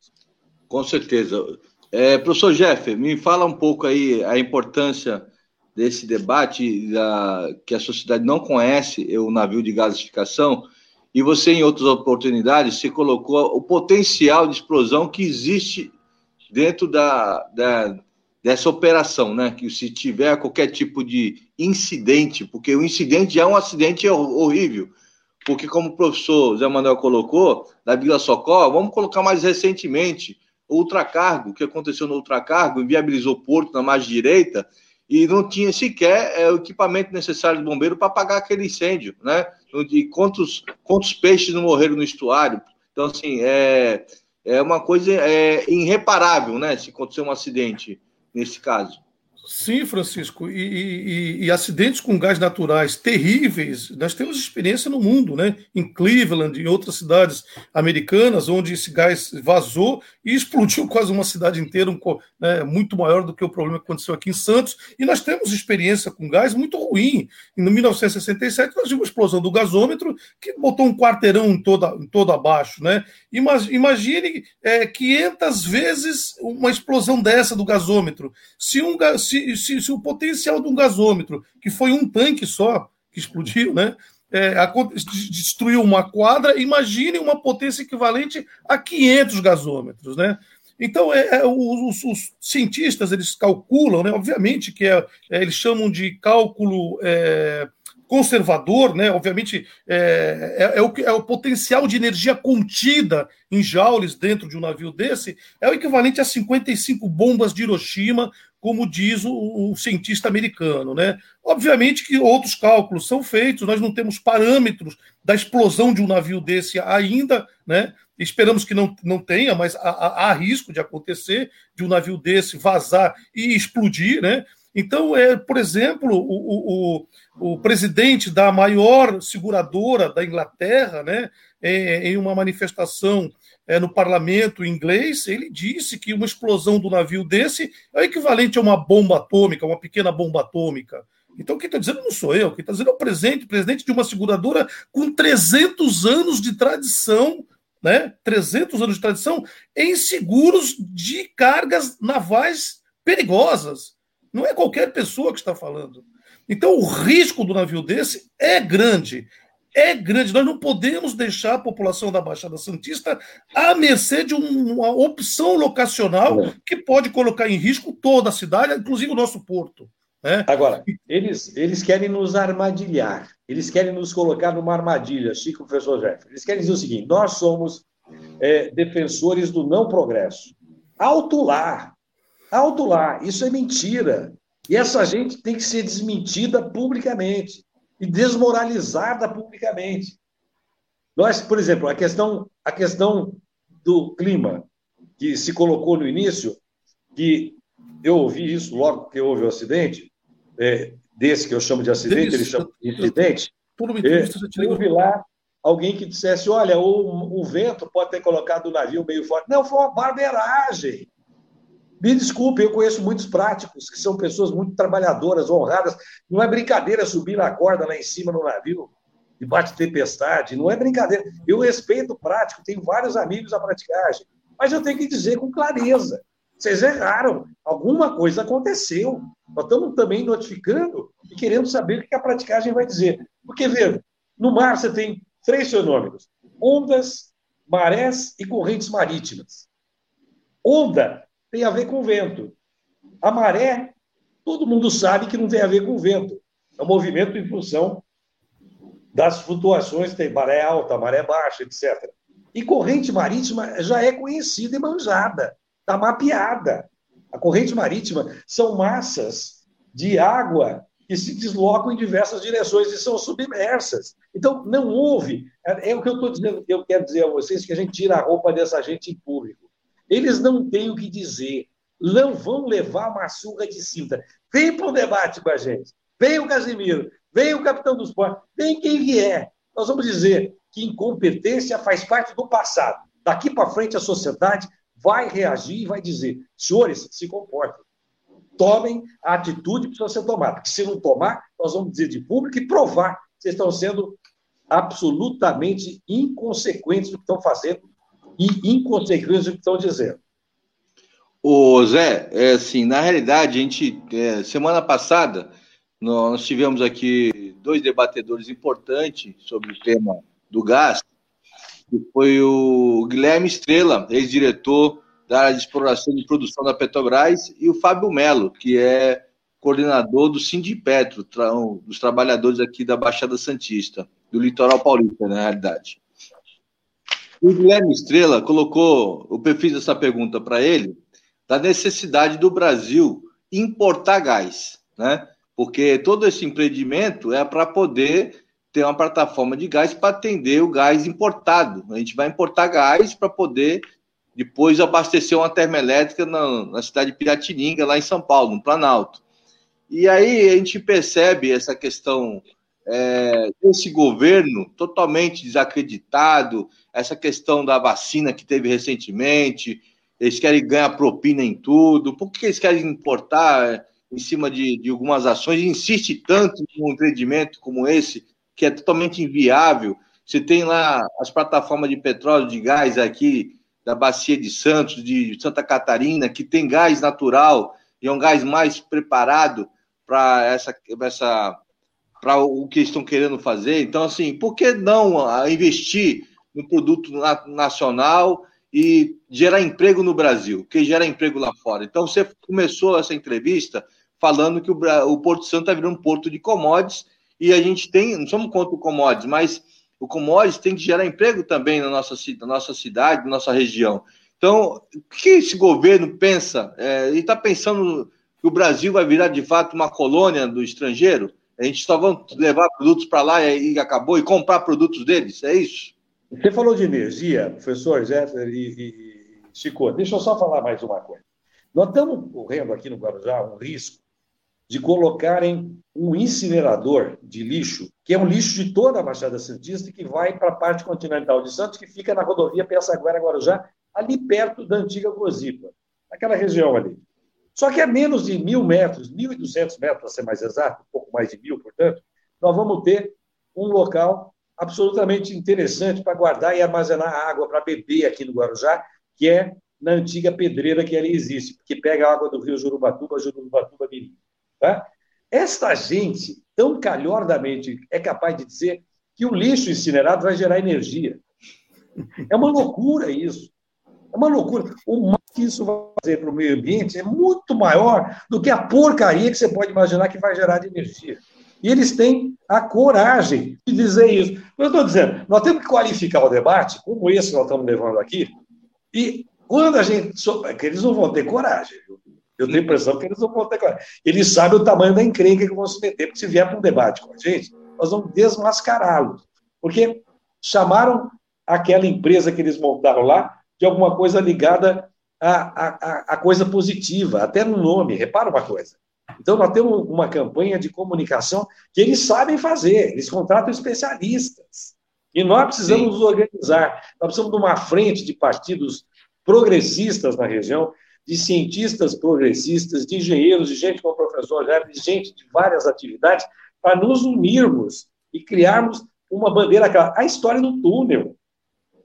Com certeza. É, professor Jeff, me fala um pouco aí a importância desse debate da, que a sociedade não conhece o navio de gasificação e você, em outras oportunidades, se colocou o potencial de explosão que existe dentro da, da, dessa operação, né? Que se tiver qualquer tipo de incidente, porque o incidente é um acidente horrível, porque como o professor Zé Manuel colocou, da Vila Socorro, vamos colocar mais recentemente ultracargo, o que aconteceu no ultracargo, inviabilizou o porto na margem direita, e não tinha sequer é, o equipamento necessário do bombeiro para apagar aquele incêndio, né? E quantos, quantos peixes não morreram no estuário? Então, assim, é, é uma coisa é, irreparável, né? Se acontecer um acidente nesse caso. Sim, Francisco, e, e, e, acidentes com gás naturais terríveis, nós temos experiência no mundo, né? Em Cleveland, em outras cidades americanas, onde esse gás vazou e explodiu <laughs> quase uma cidade inteira, um, né, muito maior do que o problema que aconteceu aqui em Santos. E nós temos experiência com gás muito ruim. Em 1967, nós tivemos uma explosão do gasômetro que botou um quarteirão em todo, em todo abaixo, né? Imagine é, 500 vezes uma explosão dessa do gasômetro. Se um se se, se, o potencial de um gasômetro, que foi um tanque só, que explodiu, né? É, destruiu uma quadra, imagine uma potência equivalente a 500 gasômetros, né? Então, é, é, os, os, cientistas eles calculam, né? Obviamente que é, é eles chamam de cálculo é, conservador, né? Obviamente é, é, é, o, é o potencial de energia contida em joules dentro de um navio desse é o equivalente a 55 bombas de Hiroshima, como diz o, o, cientista americano, né? Obviamente que outros cálculos são feitos, nós não temos parâmetros da explosão de um navio desse ainda, né? Esperamos que não, não tenha, mas há, há risco de acontecer de um navio desse vazar e explodir, né? Então, é, por exemplo, o, o, o presidente da maior seguradora da Inglaterra, né, é, em uma manifestação é, no parlamento inglês, ele disse que uma explosão do navio desse é equivalente a uma bomba atômica, uma pequena bomba atômica. Então, quem está dizendo não sou eu, quem está dizendo é o presidente, presidente de uma seguradora com 300 anos de tradição, né? 300 anos de tradição em seguros de cargas navais perigosas. Não é qualquer pessoa que está falando. Então, o risco do navio desse é grande. É grande. Nós não podemos deixar a população da Baixada Santista à mercê de uma opção locacional é. que pode colocar em risco toda a cidade, inclusive o nosso porto. Né? Agora, eles, eles querem nos armadilhar. Eles querem nos colocar numa armadilha, Chico, professor Jeff. Eles querem dizer o seguinte: nós somos é, defensores do não progresso. Alto lá, alto lá, isso é mentira. E essa gente tem que ser desmentida publicamente e desmoralizada publicamente. Nós, por exemplo, a questão, a questão do clima, que se colocou no início, que eu ouvi isso logo que houve o acidente, é, desse que eu chamo de acidente, ele chama de incidente. Tudo bem, é, eu ouvi lá alguém que dissesse: olha, o, o vento pode ter colocado o navio meio forte. Não, foi uma barbeiragem. Me desculpe, eu conheço muitos práticos que são pessoas muito trabalhadoras, honradas. Não é brincadeira subir na corda lá em cima no navio, debaixo de tempestade, não é brincadeira. Eu respeito o prático, tenho vários amigos a praticagem, mas eu tenho que dizer com clareza: vocês erraram, alguma coisa aconteceu. Nós estamos também notificando e querendo saber o que a praticagem vai dizer. Porque, veja, no mar você tem três fenômenos: ondas, marés e correntes marítimas. Onda tem a ver com vento. A maré, todo mundo sabe que não tem a ver com vento. É um movimento em função das flutuações, tem maré alta, maré baixa, etc. E corrente marítima já é conhecida e manjada, está mapeada. A corrente marítima são massas de água que se deslocam em diversas direções e são submersas. Então, não houve. É, o que eu estou dizendo, eu quero dizer a vocês, que a gente tira a roupa dessa gente em público. Eles não têm o que dizer. Não vão levar uma surra de cinta. Vem para o debate com a gente. Vem o Casimiro. Vem o capitão dos portos. Vem quem vier. Nós vamos dizer que incompetência faz parte do passado. Daqui para frente, a sociedade vai reagir e vai dizer: senhores, se comportem. Tomem a atitude que precisa ser tomada. Porque se não tomar, nós vamos dizer de público e provar que vocês estão sendo absolutamente inconsequentes do que estão fazendo e inconsequentes do que estão dizendo. Ô Zé, é assim, na realidade, a gente, é, semana passada, nós tivemos aqui dois debatedores importantes sobre o tema do gás, que foi o Guilherme Estrela, ex-diretor da área de exploração e produção da Petrobras, e o Fábio Melo, que é coordenador do Sindipetro, tra dos trabalhadores aqui da Baixada Santista, do litoral paulista, na realidade. O Guilherme Estrela colocou, eu fiz essa pergunta para ele, da necessidade do Brasil importar gás, né? Porque todo esse empreendimento é para poder ter uma plataforma de gás para atender o gás importado. A gente vai importar gás para poder depois abastecer uma termoelétrica na, na cidade de Piratininga, lá em São Paulo, no Planalto. E aí a gente percebe essa questão é, esse governo totalmente desacreditado, essa questão da vacina que teve recentemente, eles querem ganhar propina em tudo, por que eles querem importar em cima de, de algumas ações insiste tanto em um empreendimento como esse, que é totalmente inviável? Você tem lá as plataformas de petróleo, de gás aqui, da Bacia de Santos, de Santa Catarina, que tem gás natural e é um gás mais preparado para essa, essa para o que estão querendo fazer. Então, assim, por que não investir no produto nacional e gerar emprego no Brasil, que gera emprego lá fora? Então, você começou essa entrevista falando que o, o Porto Santo está virando um porto de commodities e a gente tem, não somos contra o commodities, mas o commodities tem que gerar emprego também na nossa, na nossa cidade, na nossa região. Então, o que esse governo pensa? É, ele está pensando que o Brasil vai virar de fato uma colônia do estrangeiro? A gente só vai levar produtos para lá e, acabou, e comprar produtos deles? É isso? Você falou de energia, professor Jeffer e, Chico. Deixa eu só falar mais uma coisa. Nós estamos correndo aqui no Guarujá um risco de colocarem um incinerador de lixo, que é um lixo de toda a Baixada Santista, que vai para a parte continental de Santos, que fica na rodovia Pensaguera-Guarujá, ali perto da antiga Gozipa, aquela região ali. Só que a menos de mil metros, 1.200 metros, para ser mais exato, um pouco mais de mil, portanto, nós vamos ter um local absolutamente interessante para guardar e armazenar água para beber aqui no Guarujá, que é na antiga pedreira que ali existe, que pega a água do rio Jurubatuba, Jurubatuba Mirim. Tá? Esta gente, tão calhordamente, é capaz de dizer que o lixo incinerado vai gerar energia. É uma loucura isso. É uma loucura. O que isso vai fazer para o meio ambiente é muito maior do que a porcaria que você pode imaginar que vai gerar de energia. E eles têm a coragem de dizer isso. Eu estou dizendo, nós temos que qualificar o debate, como esse que nós estamos levando aqui, e quando a gente. que eles não vão ter coragem. Eu tenho a impressão que eles não vão ter coragem. Eles sabem o tamanho da encrenca que vão se meter, porque se vier para um debate com a gente, nós vamos desmascará-los. Porque chamaram aquela empresa que eles montaram lá de alguma coisa ligada à, à, à coisa positiva, até no nome. Repara uma coisa. Então, nós temos uma campanha de comunicação que eles sabem fazer, eles contratam especialistas. E nós precisamos Sim. nos organizar. Nós precisamos de uma frente de partidos progressistas na região, de cientistas progressistas, de engenheiros, de gente como o professor Jefferson, de gente de várias atividades, para nos unirmos e criarmos uma bandeira. A história do túnel.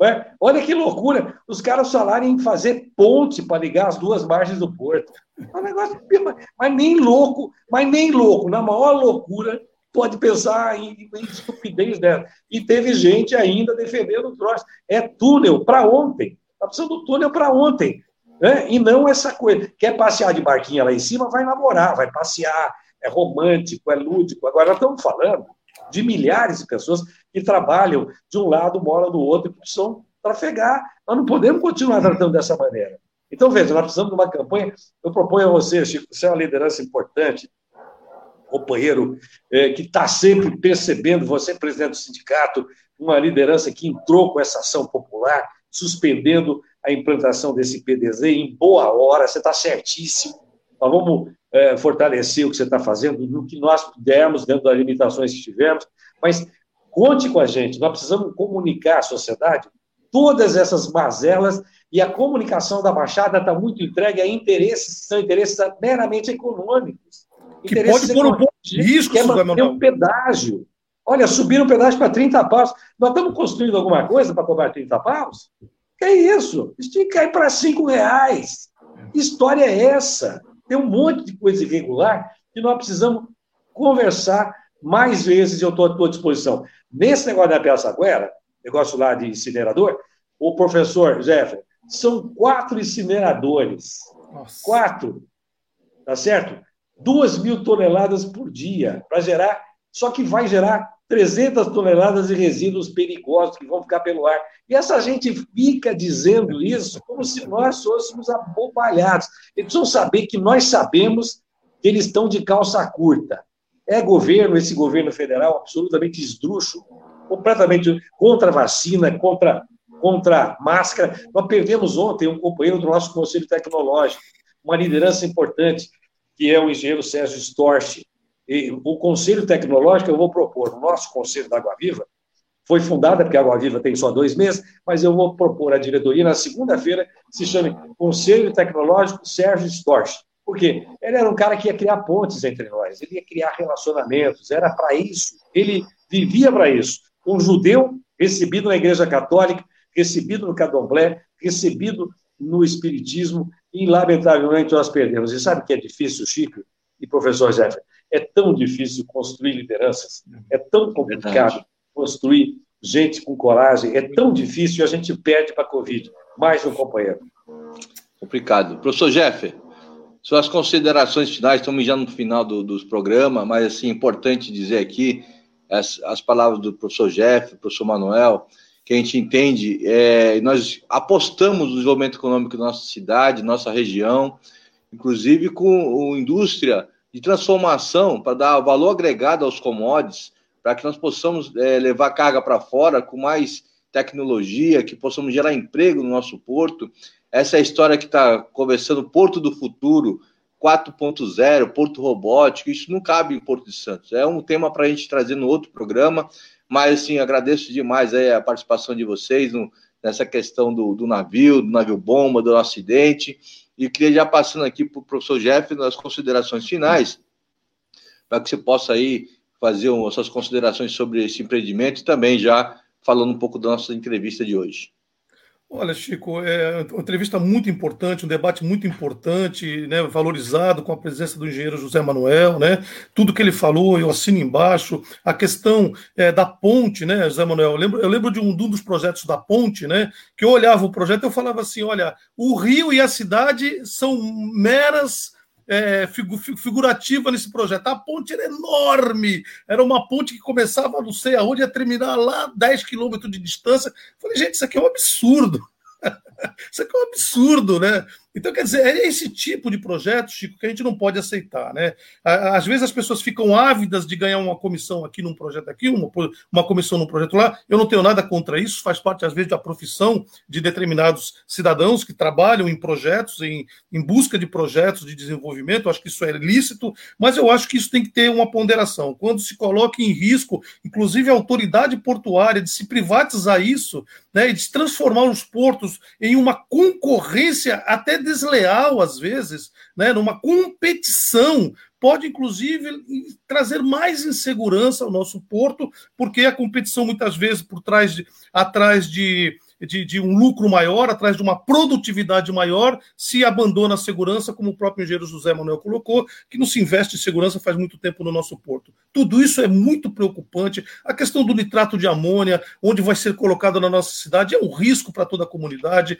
É? Olha que loucura, os caras falaram em fazer ponte para ligar as duas margens do porto. É um negócio, mas nem louco, mas nem louco, na maior loucura, pode pensar em, em estupidez dela. E teve gente ainda defendendo o troço. É túnel para ontem. Está precisando do túnel para ontem. Né? E não essa coisa. Quer passear de barquinha lá em cima, vai namorar, vai passear. É romântico, é lúdico. Agora, estamos falando de milhares de pessoas trabalham de um lado, moram do outro, e precisam trafegar. Nós não podemos continuar tratando dessa maneira. Então, veja, nós precisamos de uma campanha. Eu proponho a você, Chico, você é uma liderança importante, companheiro é, que está sempre percebendo, você, presidente do sindicato, uma liderança que entrou com essa ação popular, suspendendo a implantação desse PDZ em boa hora, você está certíssimo. Vamos é, fortalecer o que você está fazendo, no que nós pudermos, dentro das limitações que tivermos, mas conte com a gente, nós precisamos comunicar à sociedade todas essas mazelas e a comunicação da Baixada está muito entregue a interesses, são interesses meramente econômicos. Que pode pôr um pouco de risco, quer manter um pedágio. Olha, subir o pedágio para 30 paus. Nós estamos construindo alguma coisa para cobrar 30 paus? Que é isso? Isso tinha que cair para 5 reais. Que história é essa? Tem um monte de coisa irregular que nós precisamos conversar mais vezes e eu estou à tua disposição. Nesse negócio da Peça Guera, negócio lá de incinerador, o professor Jefferson, são quatro incineradores. Nossa. Quatro. Tá certo? Duas mil toneladas por dia para gerar, só que vai gerar 300 toneladas de resíduos perigosos que vão ficar pelo ar. E essa gente fica dizendo isso como se nós fôssemos abobalhados. Eles precisam saber que nós sabemos que eles estão de calça curta. É governo, esse governo federal, absolutamente esdrúxulo, completamente contra a vacina, contra, contra a máscara. Nós perdemos ontem um companheiro do nosso Conselho Tecnológico, uma liderança importante, que é o engenheiro Sérgio Storch, e o Conselho Tecnológico, eu vou propor, o nosso Conselho da Água Viva, foi fundada, porque a Água Viva tem só dois meses, mas eu vou propor à diretoria na segunda-feira, se chame Conselho Tecnológico Sérgio Storch. Por quê? Ele era um cara que ia criar pontes entre nós, ele ia criar relacionamentos, era para isso, ele vivia para isso. Um judeu recebido na Igreja Católica, recebido no Cadomblé, recebido no Espiritismo, e lamentavelmente nós perdemos. E sabe o que é difícil, Chico e professor Jefferson? É tão difícil construir lideranças, é tão complicado Verdade. construir gente com coragem, é tão difícil e a gente perde para a Covid. Mais um companheiro. Complicado. Professor Jeff, suas considerações finais, estamos já no final do, dos programas, mas assim, importante dizer aqui as, as palavras do professor Jeff, do professor Manuel, que a gente entende, é, nós apostamos no desenvolvimento econômico da nossa cidade, nossa região, inclusive com a indústria de transformação para dar valor agregado aos commodities, para que nós possamos é, levar carga para fora com mais tecnologia, que possamos gerar emprego no nosso porto. Essa é história que está conversando Porto do Futuro 4.0, Porto Robótico, isso não cabe em Porto de Santos. É um tema para a gente trazer no outro programa, mas assim, agradeço demais a participação de vocês no, nessa questão do, do navio, do navio bomba, do acidente. E queria já passando aqui para o professor Jeff nas considerações finais, para que você possa aí fazer as suas considerações sobre esse empreendimento e também já falando um pouco da nossa entrevista de hoje. Olha, Chico, é uma entrevista muito importante, um debate muito importante, né, valorizado com a presença do engenheiro José Manuel, né? Tudo que ele falou, eu assino embaixo. A questão é, da ponte, né, José Manuel? Eu lembro, eu lembro de, um, um dos projetos da ponte, né? Que eu olhava o projeto e eu falava assim: olha, o Rio e a cidade são meras é, figurativa nesse projeto. A ponte era enorme, era uma ponte que começava não sei aonde, ia terminar lá 10 quilômetros de distância. Falei, gente, isso aqui é um absurdo. <laughs> isso aqui é um absurdo, né? Então, quer dizer, é esse tipo de projeto, Chico, que a gente não pode aceitar, né? Às vezes as pessoas ficam ávidas de ganhar uma comissão aqui num projeto aqui, uma, uma comissão num projeto lá. Eu não tenho nada contra isso, faz parte, às vezes, da profissão de determinados cidadãos que trabalham em projetos, em, em busca de projetos de desenvolvimento. Eu acho que isso é lícito, mas eu acho que isso tem que ter uma ponderação. Quando se coloca em risco, inclusive a autoridade portuária, de se privatizar isso, né, e de se transformar os portos em uma concorrência até desleal, às vezes, né, numa competição, pode inclusive trazer mais insegurança ao nosso porto, porque a competição muitas vezes por trás de, atrás de de, de, um lucro maior, atrás de uma produtividade maior, se abandona a segurança, como o próprio engenheiro José Manuel colocou, que não se investe em segurança faz muito tempo no nosso porto. Tudo isso é muito preocupante. A questão do nitrato de amônia, onde vai ser colocado na nossa cidade, é um risco para toda a comunidade.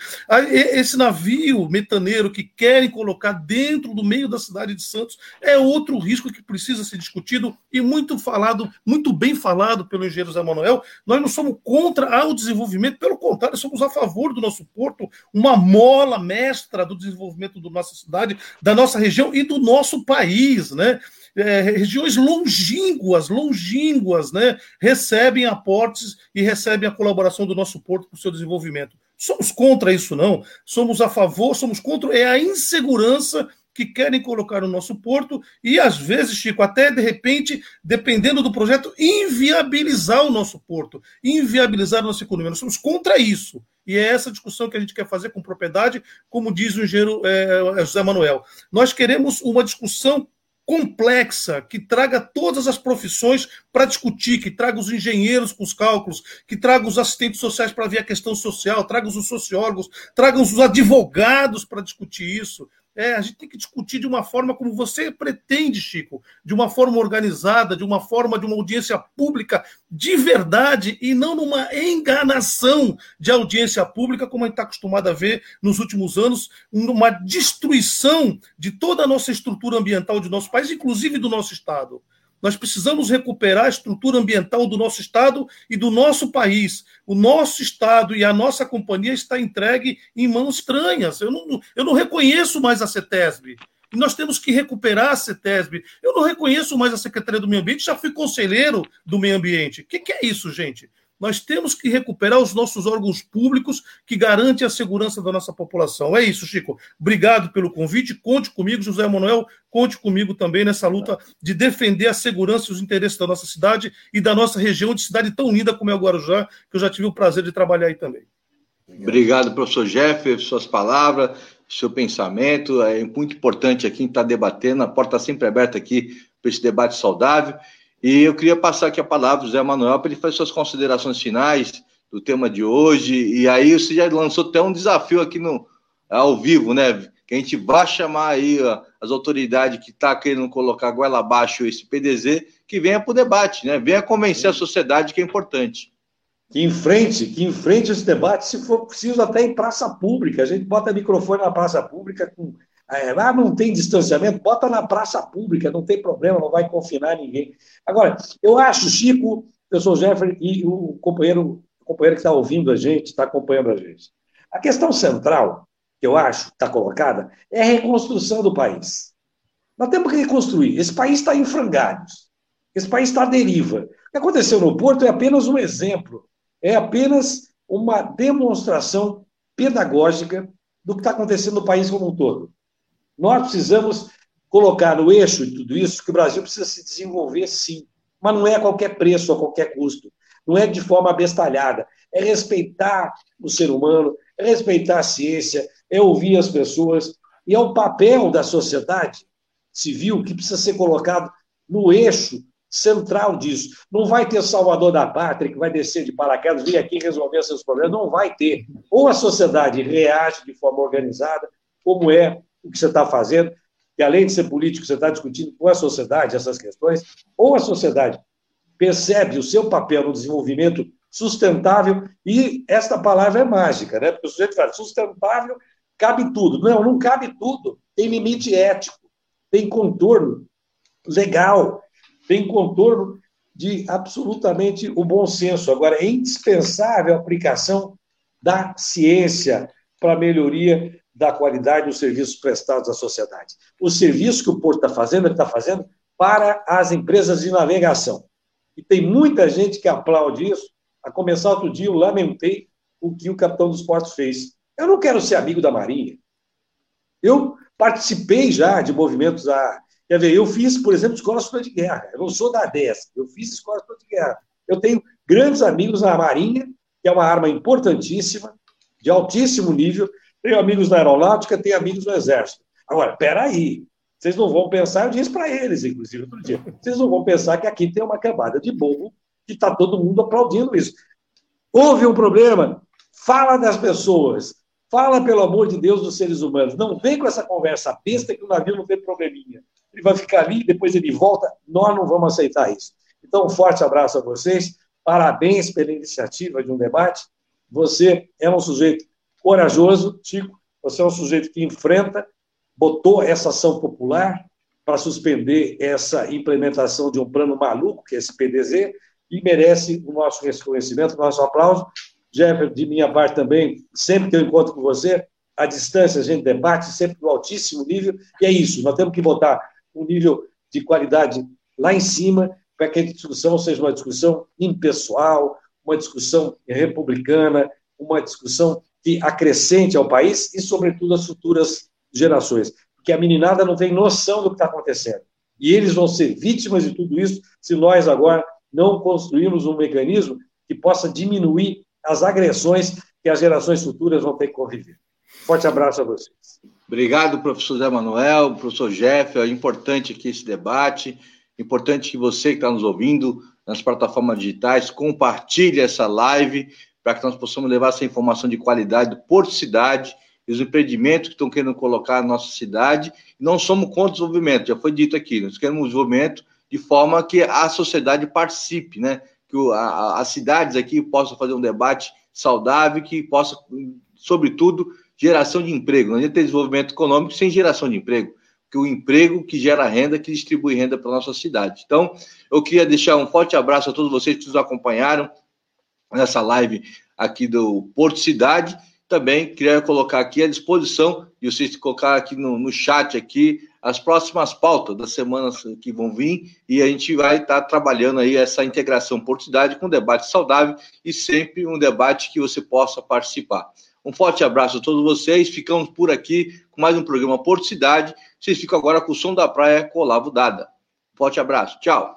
Esse navio metaneiro que querem colocar dentro do meio da cidade de Santos é outro risco que precisa ser discutido e muito falado, muito bem falado pelo engenheiro José Manuel. Nós não somos contra o desenvolvimento, pelo contrário contrário, somos a favor do nosso porto, uma mola mestra do desenvolvimento da nossa cidade, da nossa região e do nosso país, né? É, regiões longínquas, longínquas, né, recebem aportes e recebem a colaboração do nosso porto para o seu desenvolvimento. Somos contra isso, não. Somos a favor, somos contra é a insegurança que querem colocar no nosso porto e, às vezes, Chico, até de repente, dependendo do projeto, inviabilizar o nosso porto, inviabilizar a nossa economia. Nós somos contra isso. E é essa discussão que a gente quer fazer com propriedade, como diz o engenheiro é, José Manuel. Nós queremos uma discussão complexa, que traga todas as profissões para discutir, que traga os engenheiros com os cálculos, que traga os assistentes sociais para ver a questão social, traga os sociólogos, traga os advogados para discutir isso. É, a gente tem que discutir de uma forma como você pretende, Chico, de uma forma organizada, de uma forma de uma audiência pública de verdade e não numa enganação de audiência pública, como a gente está acostumado a ver nos últimos anos, uma destruição de toda a nossa estrutura ambiental de nosso país, inclusive do nosso Estado. Nós precisamos recuperar a estrutura ambiental do nosso Estado e do nosso país. O nosso Estado e a nossa companhia está entregue em mãos estranhas. Eu não, eu não reconheço mais a CETESB. E nós temos que recuperar a CETESB. Eu não reconheço mais a Secretaria do Meio Ambiente, já fui conselheiro do Meio Ambiente. O que, que é isso, gente? Nós temos que recuperar os nossos órgãos públicos que garantem a segurança da nossa população. É isso, Chico. Obrigado pelo convite. Conte comigo, José Manuel. Conte comigo também nessa luta de defender a segurança e os interesses da nossa cidade e da nossa região de cidade tão linda como é o Guarujá, que eu já tive o prazer de trabalhar aí também. Obrigado, professor Jeff, suas palavras, seu pensamento. É muito importante aqui estar debatendo. A porta sempre aberta aqui para esse debate saudável. E eu queria passar aqui a palavra ao Zé Manuel para ele fazer suas considerações finais do tema de hoje. E aí você já lançou até um desafio aqui no ao vivo, né? que a gente vai chamar aí ó, as autoridades que estão tá querendo colocar goela abaixo esse PDZ, que venha para o debate, né? Venha convencer a sociedade que é importante. Que enfrente, que enfrente esse debate, se for preciso, até em praça pública. A gente bota microfone na praça pública com. É, ah, não tem distanciamento, bota na praça pública, não tem problema, não vai confinar ninguém. Agora, eu acho, Chico, eu sou Jeffrey e o companheiro, o companheiro que está ouvindo a gente, está acompanhando a gente. A questão central que eu acho está colocada, é a reconstrução do país. Nós temos que reconstruir. Esse país está em frangalhos. Esse país está à deriva. O que aconteceu no Porto é apenas um exemplo. É apenas uma demonstração pedagógica do que está acontecendo no país como um todo. Nós precisamos colocar no eixo de tudo isso que o Brasil precisa se desenvolver, sim. Mas não é a qualquer preço, a qualquer custo. Não é de forma abestalhada. É respeitar o ser humano, é respeitar a ciência, é ouvir as pessoas, e é o papel da sociedade civil que precisa ser colocado no eixo central disso. Não vai ter salvador da pátria que vai descer de paraquedas, vir aqui resolver seus problemas, não vai ter. Ou a sociedade reage de forma organizada, como é o que você está fazendo, que além de ser político, você está discutindo com a sociedade essas questões, ou a sociedade percebe o seu papel no desenvolvimento sustentável, e esta palavra é mágica, né? Porque o sujeito fala, sustentável cabe tudo. Não, não cabe tudo. Tem limite ético, tem contorno legal, tem contorno de absolutamente o bom senso. Agora, é indispensável a aplicação da ciência para a melhoria da qualidade dos serviços prestados à sociedade. O serviço que o Porto está fazendo, ele está fazendo para as empresas de navegação. E tem muita gente que aplaude isso. A começar outro dia, eu lamentei o que o capitão dos portos fez. Eu não quero ser amigo da Marinha. Eu participei já de movimentos da. Quer ver, eu fiz, por exemplo, escola superior de guerra. Eu não sou da ADES, eu fiz escola superior de guerra. Eu tenho grandes amigos na Marinha, que é uma arma importantíssima, de altíssimo nível. Tenho amigos na aeronáutica, tenho amigos no exército. Agora, peraí, vocês não vão pensar, eu disse para eles, inclusive, outro dia, vocês não vão pensar que aqui tem uma camada de bobo que está todo mundo aplaudindo isso. Houve um problema, fala das pessoas, Fala, pelo amor de Deus, dos seres humanos. Não vem com essa conversa besta que o navio não tem probleminha. Ele vai ficar ali, depois ele volta. Nós não vamos aceitar isso. Então, um forte abraço a vocês. Parabéns pela iniciativa de um debate. Você é um sujeito corajoso, Chico. Você é um sujeito que enfrenta, botou essa ação popular para suspender essa implementação de um plano maluco, que é esse PDZ, e merece o nosso reconhecimento, o nosso aplauso. Jefferson, de minha parte também, sempre que eu encontro com você, à distância a gente debate, sempre no altíssimo nível, e é isso, nós temos que botar um nível de qualidade lá em cima, para que a discussão seja uma discussão impessoal, uma discussão republicana, uma discussão que acrescente ao país e, sobretudo, às futuras gerações. Porque a meninada não tem noção do que está acontecendo. E eles vão ser vítimas de tudo isso se nós agora não construirmos um mecanismo que possa diminuir as agressões que as gerações futuras vão ter que conviver. Forte abraço a vocês. Obrigado, professor Zé Manuel, professor Jeff. É importante aqui esse debate. Importante que você que está nos ouvindo nas plataformas digitais compartilhe essa live para que nós possamos levar essa informação de qualidade por cidade e os empreendimentos que estão querendo colocar na nossa cidade. Não somos contra o desenvolvimento, já foi dito aqui. Nós queremos um desenvolvimento de forma que a sociedade participe, né? que a, as cidades aqui possam fazer um debate saudável, que possa, sobretudo, geração de emprego. Não adianta ter desenvolvimento econômico sem geração de emprego, porque o emprego que gera renda, que distribui renda para a nossa cidade. Então, eu queria deixar um forte abraço a todos vocês que nos acompanharam nessa live aqui do Porto Cidade. Também queria colocar aqui à disposição, e vocês colocar aqui no, no chat aqui as próximas pautas das semanas que vão vir e a gente vai estar tá trabalhando aí essa integração Porto Cidade com um debate saudável e sempre um debate que você possa participar. Um forte abraço a todos vocês. Ficamos por aqui com mais um programa Porto Cidade. Vocês ficam agora com o som da praia com Olavo Dada. forte abraço. Tchau.